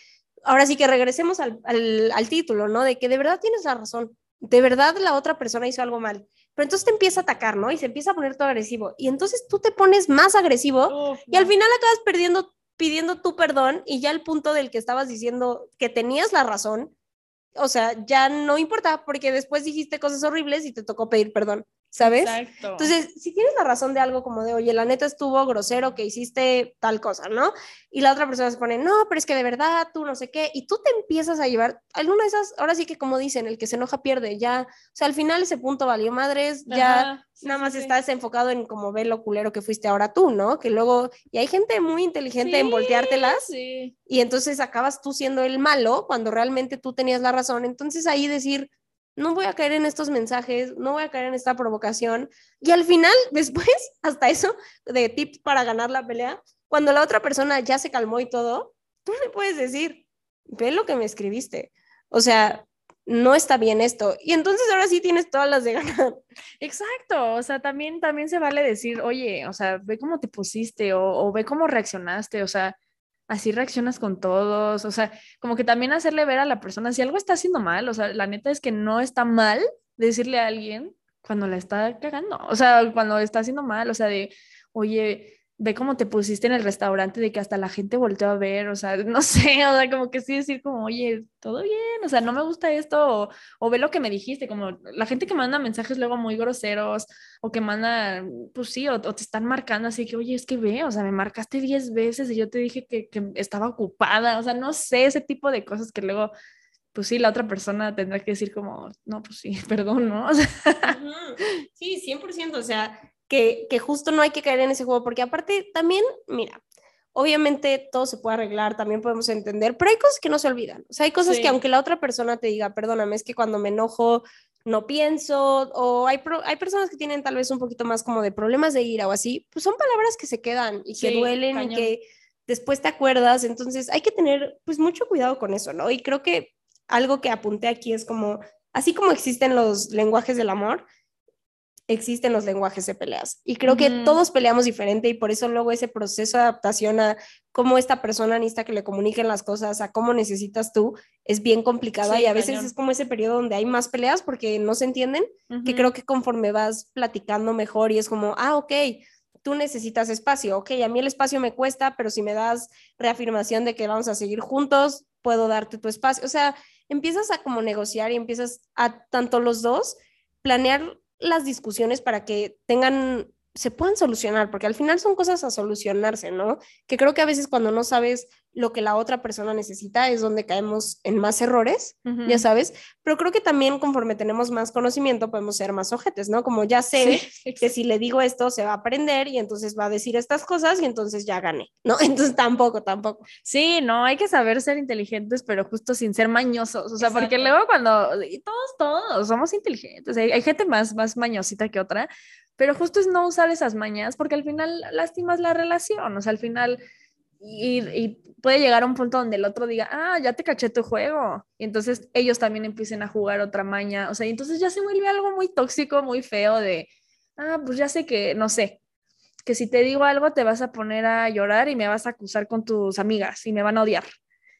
ahora sí que regresemos al, al, al título, ¿no? De que de verdad tienes la razón, de verdad la otra persona hizo algo mal, pero entonces te empieza a atacar, ¿no? Y se empieza a poner todo agresivo. Y entonces tú te pones más agresivo y al final acabas perdiendo pidiendo tu perdón y ya el punto del que estabas diciendo que tenías la razón, o sea, ya no importa porque después dijiste cosas horribles y te tocó pedir perdón. ¿Sabes? Exacto. Entonces, si tienes la razón de algo como de, oye, la neta estuvo grosero que hiciste tal cosa, ¿no? Y la otra persona se pone, no, pero es que de verdad tú no sé qué, y tú te empiezas a llevar, alguna de esas, ahora sí que como dicen, el que se enoja pierde, ya, o sea, al final ese punto valió madres, ya nada más estás enfocado en como ver lo culero que fuiste ahora tú, ¿no? Que luego, y hay gente muy inteligente en volteártelas, y entonces acabas tú siendo el malo cuando realmente tú tenías la razón, entonces ahí decir, no voy a caer en estos mensajes, no voy a caer en esta provocación. Y al final, después, hasta eso, de tips para ganar la pelea, cuando la otra persona ya se calmó y todo, tú le puedes decir, ve lo que me escribiste. O sea, no está bien esto. Y entonces ahora sí tienes todas las de ganar.
Exacto, o sea, también, también se vale decir, oye, o sea, ve cómo te pusiste o, o ve cómo reaccionaste, o sea, así reaccionas con todos, o sea, como que también hacerle ver a la persona si algo está haciendo mal, o sea, la neta es que no está mal, decirle a alguien cuando la está cagando, o sea, cuando está haciendo mal, o sea, de, oye, ve cómo te pusiste en el restaurante de que hasta la gente volteó a ver, o sea, no sé, o sea, como que sí decir como, oye, todo bien, o sea, no me gusta esto, o, ve lo que me dijiste, como la gente que manda mensajes luego muy groseros, o que manda, pues sí, o, te están marcando así que, oye, es que ve, o sea, me marcaste 10 veces y yo te dije que, que estaba ocupada, o sea, no sé, ese tipo de cosas que luego pues sí, la otra persona tendrá que decir como, no, pues sí, perdón, ¿no? O sea,
sí, 100%, o sea, que, que justo no hay que caer en ese juego, porque aparte también, mira, obviamente todo se puede arreglar, también podemos entender, pero hay cosas que no se olvidan. O sea, hay cosas que aunque la otra persona te diga, perdóname, es que cuando me enojo no pienso, o hay, hay personas que tienen tal vez un poquito más como de problemas de ira o así, pues son palabras que se quedan y que duelen y que después te acuerdas. Entonces hay que tener pues mucho cuidado con eso, ¿no? Y creo que algo que apunté aquí es como, así como existen los lenguajes del amor, existen los lenguajes de peleas. Y creo que todos peleamos diferente y por eso luego ese proceso de adaptación a cómo esta persona necesita que le comuniquen las cosas, a cómo necesitas tú, es bien complicado y a veces es como ese periodo donde hay más peleas porque no se entienden, que creo que conforme vas platicando mejor y es como, ah, ok, tú necesitas espacio, ok, a mí el espacio me cuesta, pero si me das reafirmación de que vamos a seguir juntos, puedo darte tu espacio. O sea, empiezas a como negociar y empiezas a tanto los dos planear las discusiones para que tengan, se puedan solucionar, porque al final son cosas a solucionarse, ¿no? Que creo que a veces cuando no sabes lo que la otra persona necesita es donde caemos en más errores, ya sabes, pero creo que también conforme tenemos más conocimiento podemos ser más ojetes, ¿no? Como ya sé que si le digo esto se va a aprender y entonces va a decir estas cosas y entonces ya gané, ¿no? Entonces tampoco, tampoco.
Sí, no, hay que saber ser inteligentes, pero justo sin ser mañosos, o sea, porque luego cuando, y todos, todos somos inteligentes, hay, hay gente más, más mañosita que otra, pero justo es no usar esas mañas porque al final lastimas la relación, o sea, al final y, puede llegar a un punto donde el otro diga, ah, ya te caché tu juego. Y entonces ellos también empiecen a jugar otra maña. O sea, y entonces ya se vuelve algo muy tóxico, muy feo de, ah, pues ya sé que, no sé, que si te digo algo te vas a poner a llorar y me vas a acusar con tus amigas y me van a odiar.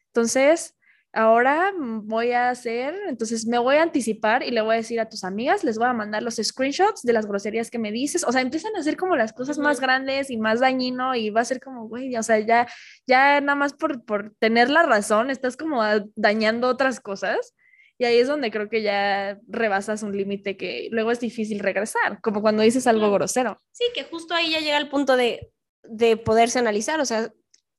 Entonces, ahora voy a hacer, entonces me voy a anticipar y le voy a decir a tus amigas, les voy a mandar los screenshots de las groserías que me dices, o sea, empiezan a hacer como las cosas más grandes y más dañino y va a ser como, güey, o sea, ya, ya nada más por, por tener la razón, estás como dañando otras cosas. Y ahí es donde creo que ya rebasas un límite que luego es difícil regresar, como cuando dices algo grosero.
Sí, que justo ahí ya llega el punto de, de poderse analizar, o sea,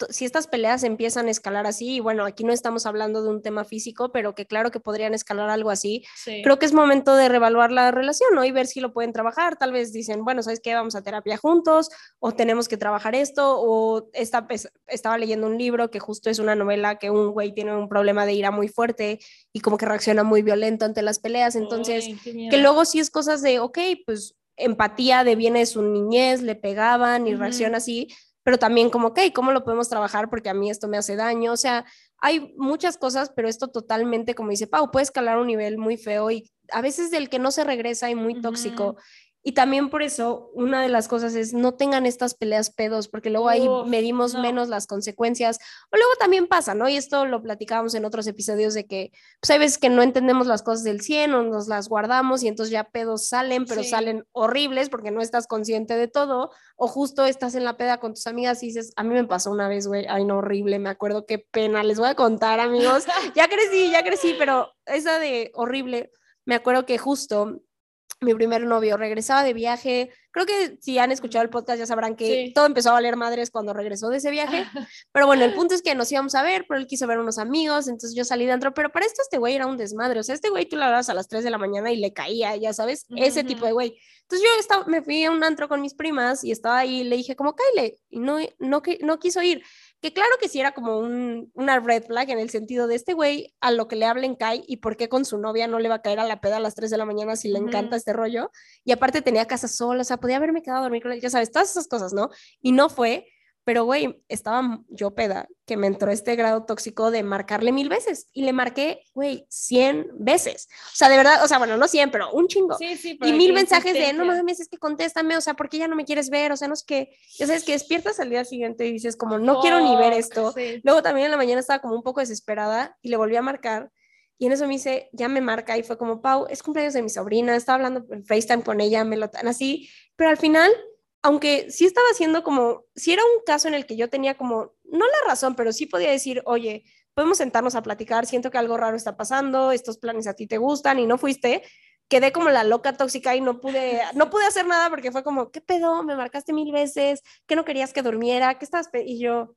si estas peleas empiezan a escalar así, y bueno, aquí no estamos hablando de un tema físico, pero que claro que podrían escalar algo así, creo que es momento de revaluar la relación, ¿no? Y ver si lo pueden trabajar. Tal vez dicen, bueno, ¿sabes qué? Vamos a terapia juntos, o tenemos que trabajar esto, o esta, estaba leyendo un libro que justo es una novela que un güey tiene un problema de ira muy fuerte y como que reacciona muy violento ante las peleas. Entonces, que luego sí es cosas de, ok, pues empatía de viene su niñez, le pegaban y reacciona así pero también como, ok, ¿cómo lo podemos trabajar? Porque a mí esto me hace daño. O sea, hay muchas cosas, pero esto totalmente, como dice Pau, puede escalar un nivel muy feo y a veces del que no se regresa y muy tóxico. Y también por eso, una de las cosas es no tengan estas peleas pedos, porque luego ahí medimos menos las consecuencias. O luego también pasa, ¿no? Y esto lo platicábamos en otros episodios de que, pues hay veces que no entendemos las cosas del 100 o nos las guardamos y entonces ya pedos salen, pero salen horribles porque no estás consciente de todo. O justo estás en la peda con tus amigas y dices, a mí me pasó una vez, güey, ay, no, horrible, me acuerdo qué pena, les voy a contar, amigos. ya crecí, ya crecí, pero esa de horrible, me acuerdo que justo mi primer novio, regresaba de viaje. Creo que si han escuchado el podcast ya sabrán que todo empezó a valer madres cuando regresó de ese viaje. Pero bueno, el punto es que nos íbamos a ver, pero él quiso ver unos amigos, entonces yo salí dentro. Pero para esto este güey era un desmadre. O sea, este güey tú lo hablabas a las 3 de la mañana y le caía, ya sabes, ese tipo de güey. Entonces yo estaba, me fui a un antro con mis primas y estaba ahí y le dije como, Kyle, y no, no, no quiso ir que claro que sí era como un, una red flag en el sentido de este güey a lo que le hablen cae y por qué con su novia no le va a caer a la peda a las 3 de la mañana si le encanta este rollo. Y aparte tenía casa sola, o sea, podía haberme quedado a dormir con él, ya sabes, todas esas cosas, ¿no? Y no fue. Pero, güey, estaba yo peda, que me entró este grado tóxico de marcarle mil veces. Y le marqué, güey, cien veces. O sea, de verdad, o sea, bueno, no cien, pero un chingo. Sí, sí, y mil mensajes de, no mames, es que contéstame, o sea, ¿por qué ya no me quieres ver? O sea, no es que, ya sabes, que despiertas al día siguiente y dices, como, no quiero ni ver esto. Luego también en la mañana estaba como un poco desesperada y le volví a marcar Y en eso me dice, ya me marca y fue como, Pau, es cumpleaños de mi sobrina, estaba hablando en FaceTime con ella, me lo tan así, pero al final, aunque sí estaba haciendo como, si era un caso en el que yo tenía como, no la razón, pero sí podía decir, oye, podemos sentarnos a platicar, siento que algo raro está pasando, estos planes a ti te gustan y no fuiste, quedé como la loca tóxica y no pude, no pude hacer nada porque fue como, ¿qué pedo? Me marcaste mil veces, que no querías que durmiera, ¿qué estás? Y yo,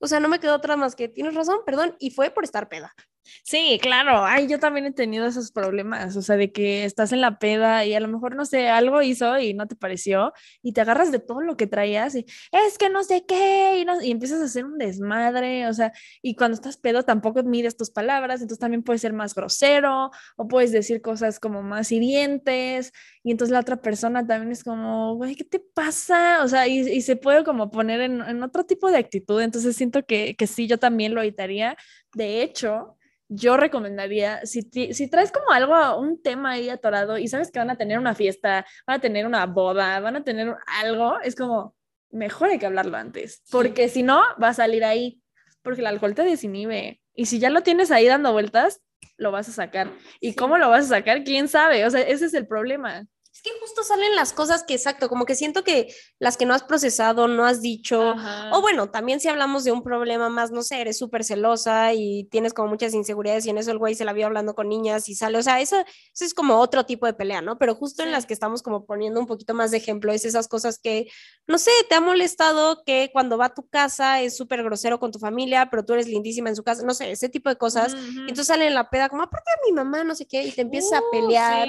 o sea, no me quedó otra más que, tienes razón, perdón, y fue por estar peda.
Sí, claro. Ay, yo también he tenido esos problemas, o sea, de que estás en la peda y a lo mejor, no sé, algo hizo y no te pareció y te agarras de todo lo que traías y es que no sé qué y, no, y empiezas a hacer un desmadre, o sea, y cuando estás pedo tampoco mides tus palabras, entonces también puedes ser más grosero o puedes decir cosas como más hirientes y entonces la otra persona también es como, güey, ¿qué te pasa? O sea, y, y se puede como poner en, en, otro tipo de actitud, entonces siento que, que sí, yo también lo evitaría. De hecho, yo recomendaría, si, si traes como algo, un tema ahí atorado y sabes que van a tener una fiesta, van a tener una boda, van a tener algo, es como, mejor hay que hablarlo antes, porque si no, va a salir ahí, porque el alcohol te desinhibe. Y si ya lo tienes ahí dando vueltas, lo vas a sacar. ¿Y cómo lo vas a sacar? ¿Quién sabe? O sea, ese es el problema
que justo salen las cosas que, exacto, como que siento que las que no has procesado, no has dicho, o bueno, también si hablamos de un problema más, no sé, eres súper celosa y tienes como muchas inseguridades y en eso el güey se la vio hablando con niñas y sale, o sea, eso, eso es como otro tipo de pelea, ¿no? Pero justo en las que estamos como poniendo un poquito más de ejemplo, es esas cosas que, no sé, te ha molestado que cuando va a tu casa es súper grosero con tu familia, pero tú eres lindísima en su casa, no sé, ese tipo de cosas, y entonces sale en la peda como, aparte de mi mamá, no sé qué, y te empiezas a uh, pelear,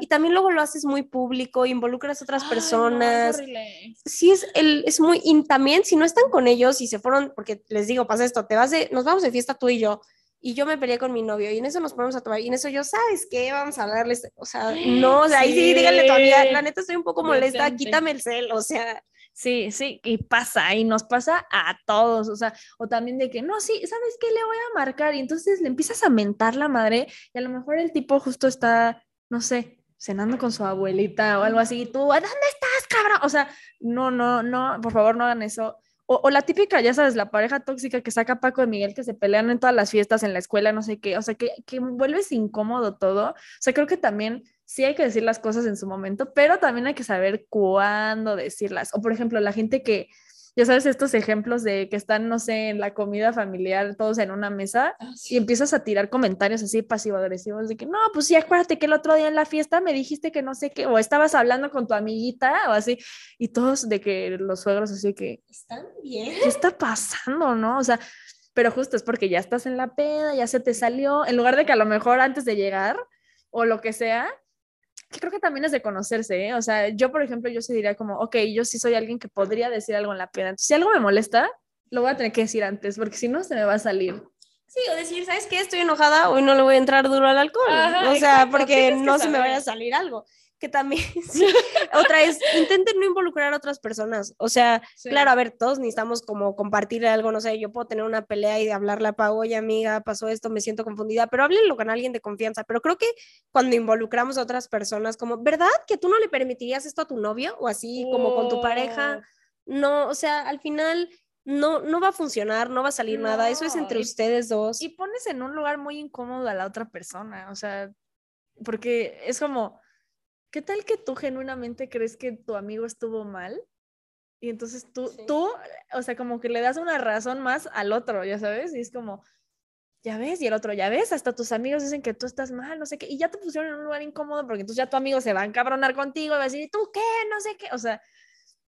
y también luego lo haces muy público, involucras a otras personas. sí, es, el, es muy, y también si no están con ellos y se fueron, porque les digo, pasa esto, te vas de, nos vamos de fiesta tú y yo, y yo me peleé con mi novio y en eso nos ponemos a tomar y en eso yo, ¿sabes qué? Vamos a hablarles, o sea, no, o sea, ahí sí, díganle todavía, la neta estoy un poco molesta, quítame el cel, o sea.
Sí, sí, y pasa, y nos pasa a todos, o sea, o también de que, no, sí, ¿sabes qué? Le voy a marcar y entonces le empiezas a mentar la madre y a lo mejor el tipo justo está, no sé, cenando con su abuelita o algo así, y tú, ¿dónde estás, cabrón? O sea, no, no, no, por favor no hagan eso. O, la típica, ya sabes, la pareja tóxica que saca Paco de Miguel, que se pelean en todas las fiestas, en la escuela, no sé qué, o sea, que, que vuelves incómodo todo. O sea, creo que también sí hay que decir las cosas en su momento, pero también hay que saber cuándo decirlas. O por ejemplo, la gente que ya sabes, estos ejemplos de que están, no sé, en la comida familiar, todos en una mesa, ah, y empiezas a tirar comentarios así pasivo-agresivos de que, no, pues sí, acuérdate que el otro día en la fiesta me dijiste que no sé qué, o estabas hablando con tu amiguita, o así, y todos de que los suegros así que...
¿Están bien?
¿Qué está pasando, no? O sea, pero justo es porque ya estás en la peda, ya se te salió, en lugar de que a lo mejor antes de llegar, o lo que sea, creo que también es de conocerse, ¿eh? O sea, yo, por ejemplo, yo sí diría como, ok, yo sí soy alguien que podría decir algo en la peda. Entonces, si algo me molesta, lo voy a tener que decir antes, porque si no, se me va a salir.
Sí, o decir, ¿sabes qué? Estoy enojada, hoy no le voy a entrar duro al alcohol. o sea, porque no se me vaya a salir algo que también, otra es, intenten no involucrar a otras personas. O sea, claro, a ver, todos necesitamos como compartir algo, no sé, yo puedo tener una pelea y hablarle a Pau, oye amiga, pasó esto, me siento confundida, pero háblenlo con alguien de confianza. Pero creo que cuando involucramos a otras personas, como, ¿verdad que tú no le permitirías esto a tu novio? O así, como con tu pareja. Oh. No, o sea, al final no, no va a funcionar, no va a salir nada, eso es entre ustedes dos.
Y pones en un lugar muy incómodo a la otra persona, o sea, porque es como, ¿qué tal que tú genuinamente crees que tu amigo estuvo mal? Y entonces tú, tú, o sea, como que le das una razón más al otro, ya sabes, y es como, ya ves, y el otro, ya ves, hasta tus amigos dicen que tú estás mal, no sé qué, y ya te pusieron en un lugar incómodo porque entonces ya tu amigo se va a encabronar contigo y va a decir, ¿tú qué? No sé qué, o sea,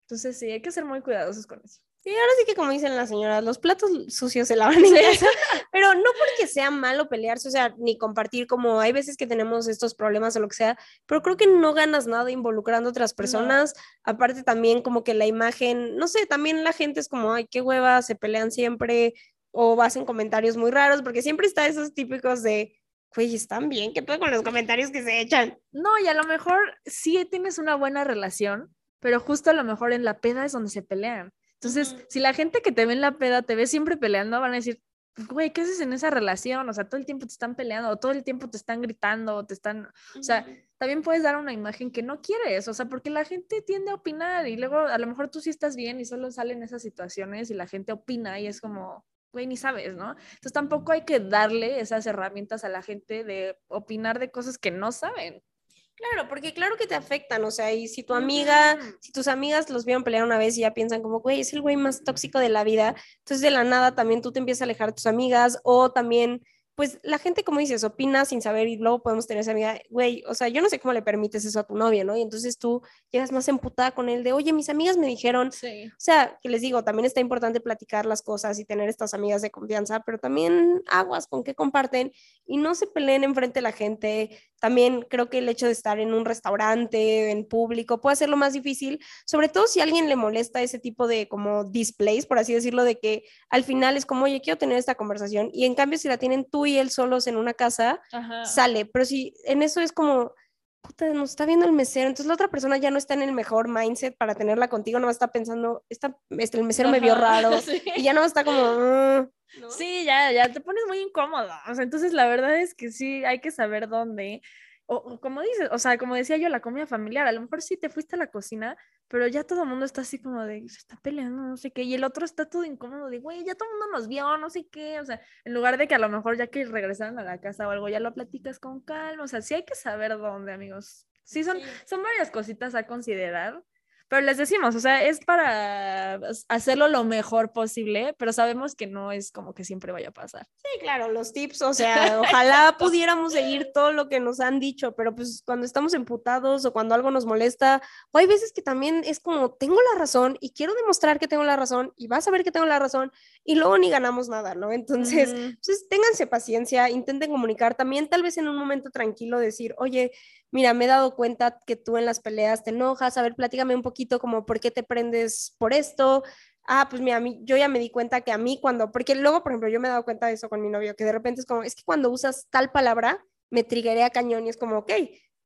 entonces sí, hay que ser muy cuidadosos con eso.
Sí, ahora sí que como dicen las señoras, los platos sucios se lavan en casa, pero no porque sea malo pelearse, o sea, ni compartir como hay veces que tenemos estos problemas o lo que sea, pero creo que no ganas nada involucrando a otras personas, aparte también como que la imagen, no sé, también la gente es como, ay, qué hueva, se pelean siempre o hacen comentarios muy raros, porque siempre está esos típicos de, güey, están bien, ¿qué puedo con los comentarios que se echan?
No, y a lo mejor sí tienes una buena relación, pero justo a lo mejor en la peda es donde se pelean. Entonces, si la gente que te ve en la peda te ve siempre peleando, van a decir, güey, ¿qué haces en esa relación? O sea, todo el tiempo te están peleando, o todo el tiempo te están gritando, o te están, o sea, también puedes dar una imagen que no quieres, o sea, porque la gente tiende a opinar y luego a lo mejor tú sí estás bien y solo salen esas situaciones y la gente opina y es como, güey, ni sabes, ¿no? Entonces tampoco hay que darle esas herramientas a la gente de opinar de cosas que no saben.
Claro, porque claro que te afectan, o sea, y si tu amiga, si tus amigas los vieron pelear una vez y ya piensan como, güey, es el güey más tóxico de la vida, entonces de la nada también tú te empiezas a alejar de tus amigas o también pues la gente, como dices, opina sin saber y luego podemos tener esa amiga, güey, o sea, yo no sé cómo le permites eso a tu novia, ¿no? Y entonces tú llegas más emputada con él de, oye, mis amigas me dijeron,
Sí.
o sea, que les digo, también está importante platicar las cosas y tener estas amigas de confianza, pero también aguas con qué comparten y no se peleen enfrente de la gente. También creo que el hecho de estar en un restaurante, en público, puede hacerlo más difícil, sobre todo si a alguien le molesta ese tipo de como displays, por así decirlo, de que al final es como, oye, quiero tener esta conversación y en cambio si la tienen tú y él solos en una casa,
Ajá.
sale, pero si en eso es como, puta, nos está viendo el mesero, entonces la otra persona ya no está en el mejor mindset para tenerla contigo, no está pensando, esta, este, el mesero me vio raro
sí.
y ya no está como, "Mm", ¿no?
Sí, ya, ya te pones muy incómoda. O sea, entonces la verdad es que sí, hay que saber dónde. O, como dices, o sea, como decía yo, la comida familiar, a lo mejor sí te fuiste a la cocina, pero ya todo el mundo está así como de, se está peleando, no sé qué, y el otro está todo incómodo de, güey, ya todo el mundo nos vio, no sé qué, o sea, en lugar de que a lo mejor ya que regresaran a la casa o algo, ya lo platicas con calma, o sea, sí hay que saber dónde, amigos. Sí, son,
Sí.
son varias cositas a considerar, pero les decimos, o sea, es para hacerlo lo mejor posible, pero sabemos que no es como que siempre vaya a pasar.
Sí, claro, los tips, o sea, ojalá pudiéramos seguir todo lo que nos han dicho, pero pues cuando estamos emputados o cuando algo nos molesta, o hay veces que también es como, tengo la razón y quiero demostrar que tengo la razón y vas a ver que tengo la razón y luego ni ganamos nada, ¿no? Entonces, entonces ténganse paciencia, intenten comunicar, también tal vez en un momento tranquilo decir, oye, mira, me he dado cuenta que tú en las peleas te enojas, a ver, platícame un poquito como por qué te prendes por esto. Ah, pues mira, a mí, yo ya me di cuenta que a mí cuando, porque luego, por ejemplo, yo me he dado cuenta de eso con mi novio, que de repente es como, es que cuando usas tal palabra, me triguea cañón y es como, ok,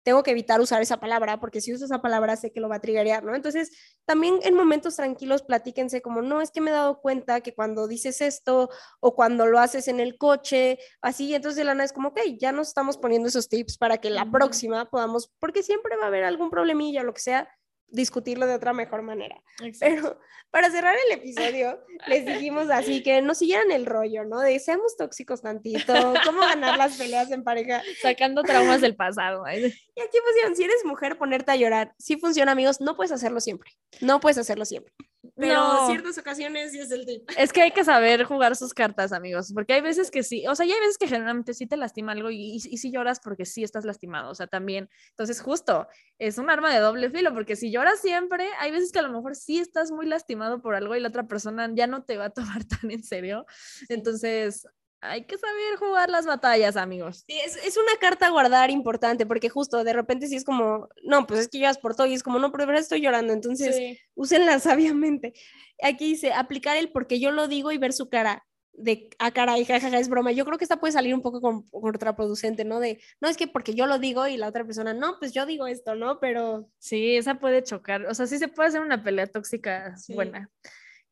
tengo que evitar usar esa palabra, porque si uso esa palabra sé que lo va a triggerear, ¿no? Entonces, también en momentos tranquilos platíquense como, no, es que me he dado cuenta que cuando dices esto o cuando lo haces en el coche, así, entonces de la nada es como, ok, ya nos estamos poniendo esos tips para que la próxima podamos, porque siempre va a haber algún problemilla o lo que sea, discutirlo de otra mejor manera. Pero para cerrar el episodio, les dijimos así que nos siguieran el rollo, ¿no? De seamos tóxicos tantito, cómo ganar las peleas en pareja.
Sacando traumas del pasado. ay.
Y aquí pusieron, si eres mujer, ponerte a llorar. Sí funciona, amigos, no puedes hacerlo siempre. No puedes hacerlo siempre. Pero
No.
ciertas ocasiones sí es el tip.
Es que hay que saber jugar sus cartas, amigos, porque hay veces que sí, o sea, y hay veces que generalmente sí te lastima algo y, y, y sí lloras porque sí estás lastimado, o sea, también. Entonces, justo, es un arma de doble filo, porque si lloras siempre, hay veces que a lo mejor sí estás muy lastimado por algo y la otra persona ya no te va a tomar tan en serio. Entonces, hay que saber jugar las batallas, amigos.
Sí, es, es una carta a guardar importante, porque justo de repente sí es como, no, pues es que lloras por todo y es como, no, pero verdad estoy llorando, entonces
Sí.
úsenla sabiamente. Aquí dice, aplicar el porque yo lo digo y ver su cara de, ah, caray, jajaja, es broma. Yo creo que esta puede salir un poco con- contraproducente, ¿no? De, no, es que porque yo lo digo y la otra persona, no, pues yo digo esto, ¿no? Pero
Sí, esa puede chocar. O sea, sí se puede hacer una pelea tóxica
Sí.
buena.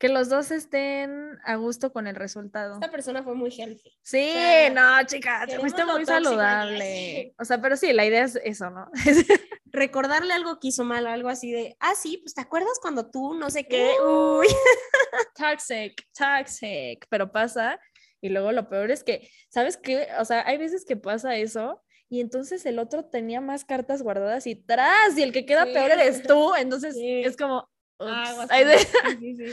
Que los dos estén a gusto con el resultado.
esta persona fue muy healthy.
Sí,
sea,
no, chica, te
queremos
fuiste muy saludable. O sea, pero sí, la idea es eso, ¿no?
Recordarle algo que hizo mal, algo así de, ah, sí, pues te acuerdas cuando tú, no sé qué,
Uh.
uy.
toxic, toxic, pero pasa. Y luego lo peor es que, ¿sabes qué? O sea, hay veces que pasa eso y entonces el otro tenía más cartas guardadas y tras, y el que queda
Sí.
peor eres tú. Entonces
Sí.
es como, ups,
con
de-
sí.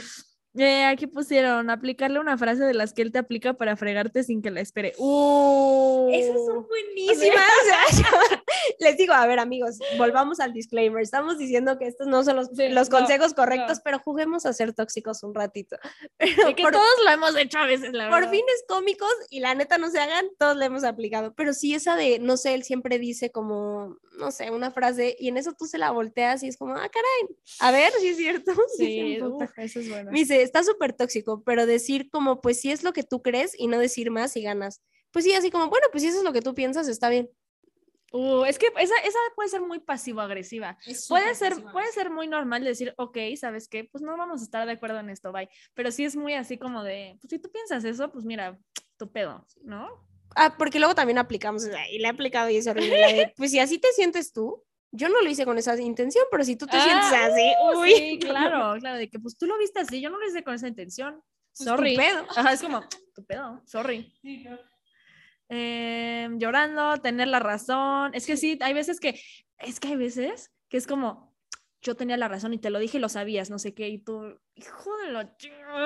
Eh, aquí pusieron aplicarle una frase de las que él te aplica para fregarte sin que la espere. Uh,
Esas son buenísimas. o sea, yo- les digo, a ver, amigos, volvamos al disclaimer. Estamos diciendo que estos no son los,
Sí,
los
no,
consejos correctos,
no.
pero juguemos a ser tóxicos un ratito. Pero
Y que
por,
todos lo hemos hecho a veces, la
por
verdad.
fines cómicos y la neta no se hagan, todos le hemos aplicado. Pero sí, esa de, no sé, él siempre dice como, no sé, una frase y en eso tú se la volteas y es como, ah, caray, a ver si es cierto.
Sí,
emputa.
uf, eso es bueno.
Me dice, está súper tóxico, pero decir como, pues si es lo que tú crees y no decir más y ganas. Pues sí, así como, bueno, pues si eso es lo que tú piensas, está bien.
Uh, es que esa, esa puede ser muy pasivo-agresiva. Puede ser, puede ser muy normal decir, ok, ¿sabes qué? Pues no vamos a estar de acuerdo en esto, bye. Pero sí es muy así como de, pues si tú piensas eso, pues mira, tu pedo, ¿no?
Ah, porque luego también aplicamos, y le he aplicado y es horrible. pues si así te sientes tú, yo no lo hice con esa intención, pero si tú te sientes
Ah,
así,
uh,
uy,
sí, claro, claro, de que pues tú lo viste así, yo no lo hice con esa intención. sorry.
tu pedo.
Ajá, es como, tu pedo, sorry. Em, llorando, tener la razón. Es que sí, hay veces que, es que hay veces que es como, yo tenía la razón y te lo dije y lo sabías, no sé qué, y tú, hijo de la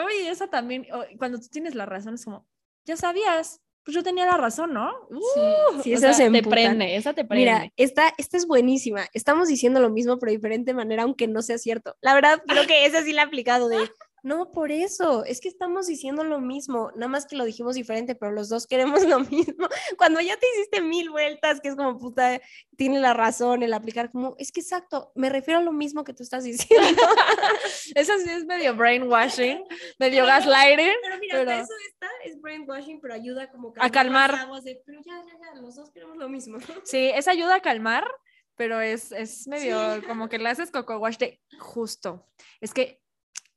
uy, esa también, cuando tú tienes la razón es como, ya sabías, pues yo tenía la razón, ¿no? Uh,
sí,
o sea,
se
te prende, esa te prende.
Mira, esta, esta es buenísima. Estamos diciendo lo mismo, pero de diferente manera, aunque no sea cierto. La verdad, creo que esa sí la he aplicado de, no, por eso, es que estamos diciendo lo mismo, nada más que lo dijimos diferente, pero los dos queremos lo mismo. Cuando ya te hiciste mil vueltas, que es como, puta, tiene la razón, el aplicar como, es que exacto, me refiero a lo mismo que tú estás diciendo.
Eso sí es medio brainwashing, medio gaslighting.
Pero mira,
Pero-
eso esta es brainwashing, pero ayuda como
A calmar.
las aguas de, pero ya, ya, ya, los dos queremos lo mismo.
Sí, esa ayuda a calmar, pero es, es medio como que le haces coco wash de justo. Es que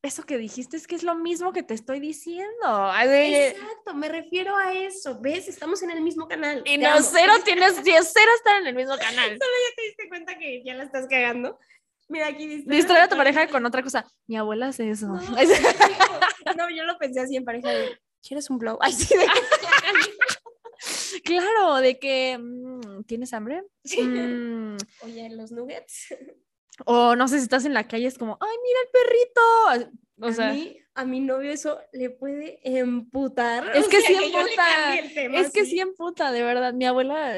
eso que dijiste es que es lo mismo que te estoy diciendo.
Exacto, me refiero a eso. ¿Ves? Estamos en el mismo canal.
Y no, cero tienes, tienes cero estar en el mismo canal.
¿Te diste cuenta que ya la estás cagando? Mira, aquí dice.
Distrae a tu pareja con otra cosa. Mi abuela hace eso.
No, no, yo lo pensé así en pareja de, ¿quieres un blow? Así de...
claro, de que mm, tienes hambre. Mm,
Oye, los nuggets.
O no sé si estás en la calle, es como, ay, mira el perrito. O sea,
mí, a mi novio eso le puede emputar.
Es
O
que
sea,
sí emputa,
tema,
es que
sí.
emputa, de verdad. Mi abuela,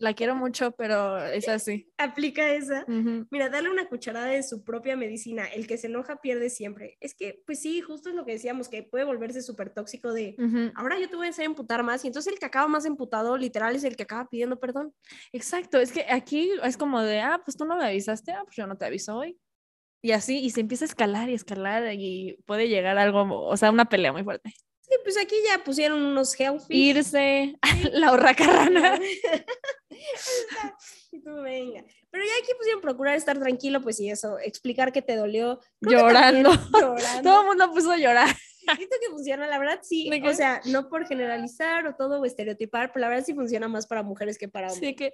la quiero mucho, pero es así.
Aplica esa. Mira, dale una cucharada de su propia medicina. El que se enoja pierde siempre. Es que, pues sí, justo es lo que decíamos, que puede volverse súper tóxico de, ahora yo te voy a hacer emputar más. Y entonces el que acaba más emputado, literal, es el que acaba pidiendo perdón.
Exacto, es que aquí es como de, ah, pues tú no me avisaste, ah, pues yo no te aviso hoy. Y así, y se empieza a escalar y escalar y puede llegar a algo, o sea, una pelea muy fuerte.
Sí, pues aquí ya pusieron unos healthy.
Irse, la urraca rana.
y tú venga. Pero ya aquí pusieron procurar estar tranquilo, pues y eso, explicar que te dolió. Que
Llorando.
también llorando.
Todo el mundo puso a llorar.
Siento que funciona, la verdad sí. O sea, no por generalizar o todo o estereotipar, pero la verdad sí funciona más para mujeres que para hombres.
Así que,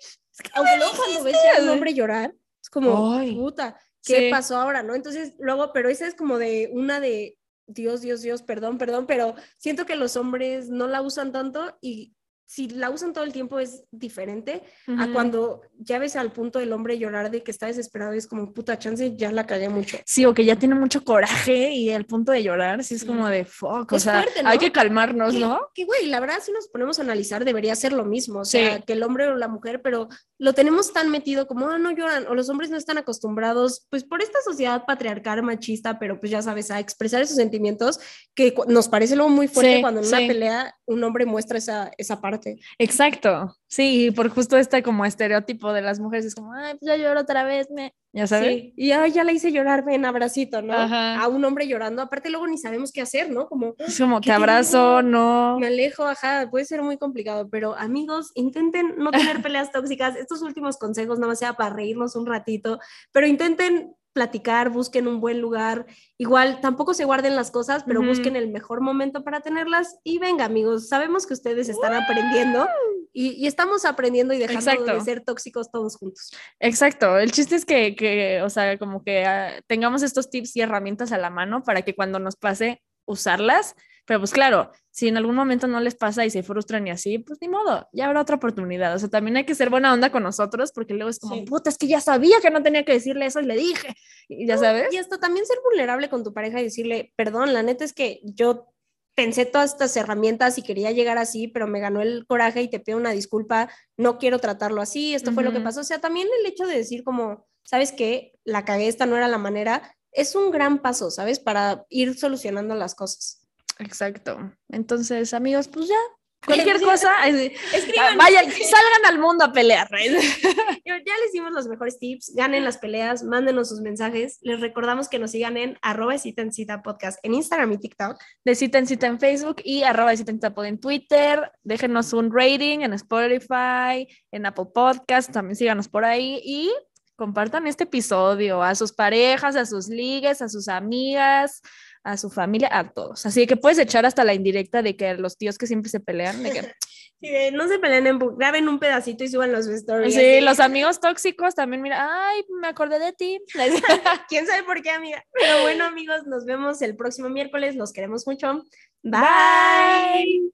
Aunque luego cuando ves a un hombre llorar, es como,
Ay.
puta, ¿qué
Sí.
pasó ahora? ¿No? Entonces, luego, pero esa es como de una de Dios, Dios, Dios, perdón, perdón, pero siento que los hombres no la usan tanto y si la usan todo el tiempo es diferente a
Ujú.
cuando ya ves al punto del hombre llorar de que está desesperado y es como, puta, chance, ya la cagué mucho.
Sí, o que ya tiene mucho coraje y al punto de llorar, sí es como de fuck, o
Es
sea,
fuerte,
hay
¿no?
que calmarnos, ¿no?
Que güey, la verdad, si nos ponemos a analizar, debería ser lo mismo, o sea,
Sí.
que el hombre o la mujer, pero lo tenemos tan metido como, ah, no lloran, o los hombres no están acostumbrados, pues por esta sociedad patriarcal, machista, pero pues ya sabes, a expresar esos sentimientos que nos parece luego muy fuerte
Sí,
cuando en una
sí.
pelea un hombre muestra esa, esa parte.
Exacto, sí, por justo este como estereotipo de las mujeres es como, ay, pues ya lloro otra vez, me, ya sabes.
Sí, y ay, ya la hice llorar, ven, abracito, ¿no?
Ajá.
A un hombre llorando, aparte luego ni sabemos qué hacer, ¿no? Como,
Es como,
¿Qué
te abrazo, no.
Me alejo, ajá, puede ser muy complicado, pero amigos, intenten no tener peleas tóxicas. Estos últimos consejos nada más sea para reírnos un ratito, pero intenten platicar, busquen un buen lugar. Igual, tampoco se guarden las cosas, pero busquen el mejor momento para tenerlas. Y venga, amigos, sabemos que ustedes están aprendiendo y, y estamos aprendiendo y dejando
Exacto.
de ser tóxicos todos juntos.
Exacto, el chiste es que, que o sea, como que ah, tengamos estos tips y herramientas a la mano para que cuando nos pase usarlas, pero pues claro, si en algún momento no les pasa y se frustran y así, pues ni modo, ya habrá otra oportunidad, o sea, también hay que ser buena onda con nosotros porque luego es como,
Sí.
puta, es que ya sabía que no tenía que decirle eso y le dije, y ya sabes.
Y hasta también ser vulnerable con tu pareja y decirle, perdón, la neta es que yo pensé todas estas herramientas y quería llegar así, pero me ganó el coraje y te pido una disculpa, no quiero tratarlo así, esto fue lo que pasó. O sea, también el hecho de decir como, ¿sabes qué? La cagué, esta no era la manera, es un gran paso, ¿sabes? Para ir solucionando las cosas.
Exacto. Entonces, amigos, pues ya, cualquier
Sí.
cosa, ay,
Escriban.
vayan, salgan al mundo a pelear.
Ya les dimos los mejores tips, ganen las peleas, mándenos sus mensajes. Les recordamos que nos sigan en arroba cita en cita podcast en Instagram y TikTok.
de cita en cita en Facebook y arroba cita en cita pod en Twitter. Déjenos un rating en Spotify, en Apple Podcast, también síganos por ahí y compartan este episodio a sus parejas, a sus ligues, a sus amigas, a su familia, a todos. Así que puedes echar hasta la indirecta de que los tíos que siempre se pelean, de que
no se peleen en graben un pedacito y suban los stories.
Sí, los amigos tóxicos también, mira, ay, me acordé de ti.
¿Quién sabe por qué, amiga? Pero bueno, amigos, nos vemos el próximo miércoles. Los queremos mucho. Bye.